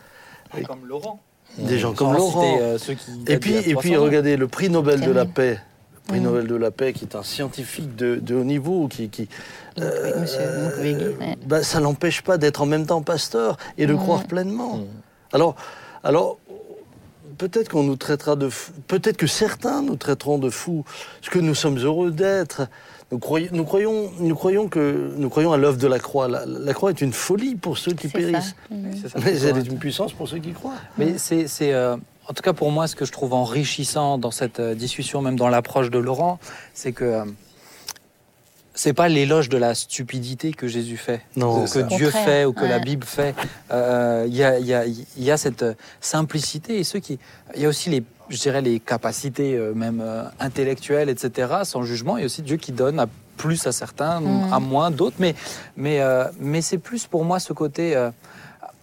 comme Laurent. des gens comme Laurent. citer, euh, ceux qui Et puis, et puis 300 ans. regardez, le prix Nobel de la Terminé. paix, le prix Mm. Nobel de la paix, qui est un scientifique de, de haut niveau, qui, qui Monsieur Mukwege, ouais. bah, ça n'empêche pas d'être en même temps pasteur et de Mm. croire pleinement. Alors, alors peut-être qu'on nous traitera de fous, peut-être que certains nous traiteront de fous, ce que nous sommes heureux d'être. Nous croyons, nous croyons, nous croyons que nous croyons à l'œuvre de la croix. La, la croix est une folie pour ceux qui périssent. C'est ça, mais c'est elle est une puissance pour ceux qui croient. Mais c'est, c'est, euh, en tout cas pour moi, ce que je trouve enrichissant dans cette euh, discussion, même dans l'approche de Laurent, c'est que euh, c'est pas l'éloge de la stupidité que Jésus fait, Non, que. Dieu Contraire, fait, ou que la. Bible fait. Euh, Il y, a, il y, a, il y a cette euh, simplicité et ceux qui, il y a aussi les, je dirais les capacités euh, même euh, intellectuelles, etc. Sans jugement, et aussi Dieu qui donne à plus à certains, Mhm. à moins d'autres. Mais, mais, euh, mais c'est plus pour moi ce côté.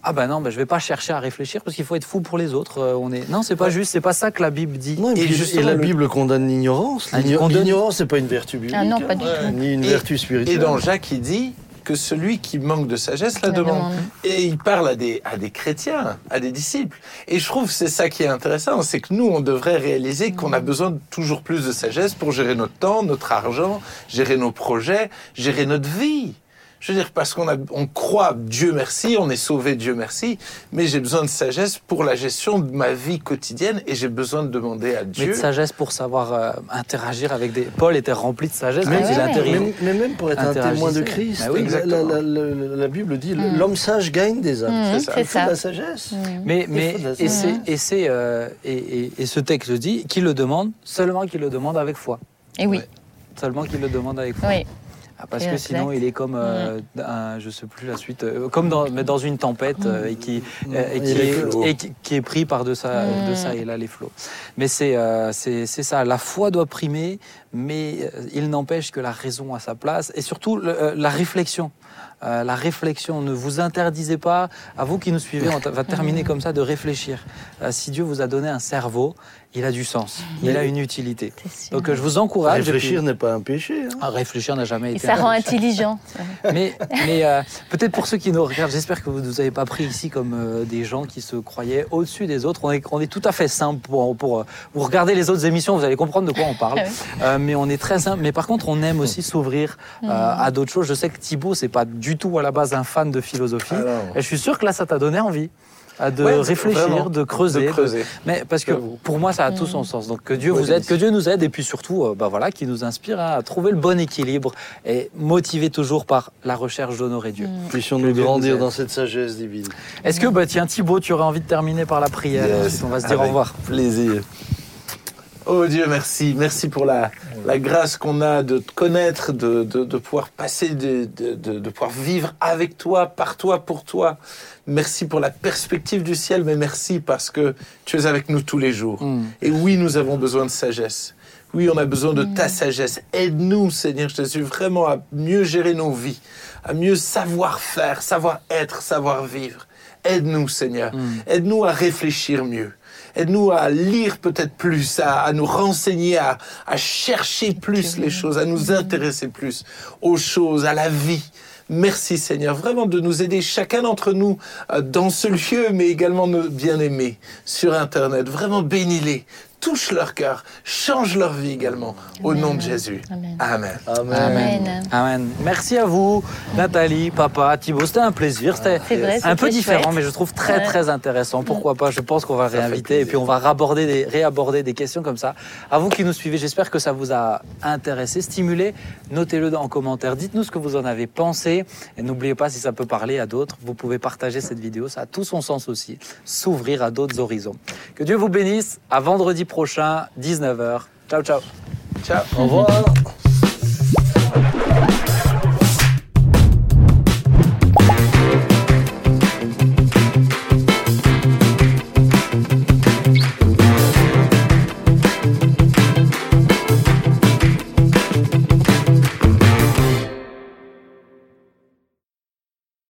Ah ben non, ben je vais pas chercher à réfléchir parce qu'il faut être fou pour les autres. Euh, on est non, c'est pas juste, c'est pas ça que la Bible dit. Non, et, et la le- Bible condamne l'ignorance. Ah, L'ignorance, c'est pas une vertu biblique. Ah non, pas hein. du Ouais. tout. Ni une Et- vertu Et spirituelle. dans Jacques, il dit que celui qui manque de sagesse la La demande. demande. Et il parle à des, à des chrétiens, à des disciples. Et je trouve que c'est ça qui est intéressant, c'est que nous, on devrait réaliser qu'on a besoin de toujours plus de sagesse pour gérer notre temps, notre argent, gérer nos projets, gérer notre vie. Je veux dire, parce qu'on a, on croit, Dieu merci, on est sauvé, Dieu merci, mais j'ai besoin de sagesse pour la gestion de ma vie quotidienne et j'ai besoin de demander à mais de Dieu. sagesse pour savoir euh, interagir avec des. Paul était rempli de sagesse, Mais quand il ouais. interagit. Mais, mais même pour être un témoin de Christ, Bah oui, la, exactement. la- la- la Bible dit Mm. l'homme sage gagne des âmes. Mhm, c'est ça. Il faut de la sagesse. Mhm. Mais, Il mais faut de la et, sagesse. c'est, et, c'est, euh, et, et- et ce texte dit qu'il le demande, seulement qu'il le demande avec foi. Et oui, Seulement qu'il le demande avec foi. oui. Ah, parce que sinon, il est comme, euh, un, je sais plus la suite, euh, comme dans, mais dans une tempête euh, et, qui, euh, et, qui est, et qui, est pris par de ça, Mm. de ça et là les flots. Mais c'est, euh, c'est, c'est ça, la foi doit primer, mais euh, il n'empêche que la raison a sa place et surtout le- euh, la réflexion. Euh, la réflexion, ne vous interdisez pas, à vous qui nous suivez, on va terminer comme ça, de réfléchir. Euh, si Dieu vous a donné un cerveau, il a du sens, il a une utilité. Donc je vous encourage. et Réfléchir n'est pas un péché. hein. Ah, réfléchir n'a jamais Et été ça un rend péché. intelligent. Mais, mais euh, peut-être pour ceux qui nous regardent, j'espère que vous ne nous avez pas pris ici comme euh, des gens qui se croyaient au-dessus des autres. On est, on est tout à fait simple pour, pour euh, vous regardez les autres émissions, vous allez comprendre de quoi on parle. Ah. Euh, mais on est très simple. Mais par contre, on aime aussi s'ouvrir euh, à d'autres choses. Je sais que Thibaut, c'est pas du tout à la base un fan de philosophie. Ah. Et je suis sûr que là, ça t'a donné envie de Ouais, réfléchir, vraiment. de creuser, De creuser. mais parce que pour moi, ça a tout son sens. Donc que Dieu vous aide, que Dieu nous aide, et puis surtout, euh, bah voilà, qui nous inspire à trouver le bon équilibre et motivé toujours par la recherche d'honorer Dieu. Puissions-nous Dieu nous grandir dans cette sagesse divine. Est-ce que, bah tiens, Thibaut, tu aurais envie de terminer par la prière Yes. Ensuite, On va se dire au revoir? Plaisir. Oh Dieu, merci. Merci pour la, la grâce qu'on a de te connaître, de, de, de pouvoir passer, de, de, de, de pouvoir vivre avec toi, par toi, pour toi. Merci pour la perspective du ciel, mais merci parce que tu es avec nous tous les jours. Mm. Et oui, nous avons besoin de sagesse. Oui, on a besoin de ta sagesse. Aide-nous, Seigneur, je te suis vraiment à mieux gérer nos vies, à mieux savoir faire, savoir être, savoir vivre. Aide-nous, Seigneur. Aide-nous à réfléchir mieux. Aide-nous à lire peut-être plus, à, à nous renseigner, à, à chercher plus les choses, à nous intéresser plus aux choses, à la vie. Merci Seigneur, vraiment de nous aider chacun d'entre nous euh, dans ce lieu, mais également nos bien-aimés sur Internet. Vraiment bénis-les, touche leur cœur, change leur vie également, au nom de Jésus. Amen. Amen. Amen. Amen. Amen. Merci à vous, Nathalie, papa, Thibaut. C'était un plaisir. C'était un peu différent, chouette. mais je trouve très très intéressant. Pourquoi pas? Je pense qu'on va réinviter et puis on va raborder des, réaborder des questions comme ça. À vous qui nous suivez, j'espère que ça vous a intéressé, stimulé. Notez-le en commentaire. Dites-nous ce que vous en avez pensé. Et n'oubliez pas, si ça peut parler à d'autres, vous pouvez partager cette vidéo. Ça a tout son sens aussi. S'ouvrir à d'autres horizons. Que Dieu vous bénisse. À vendredi prochain, 19h. Ciao, ciao. Ciao. Au revoir.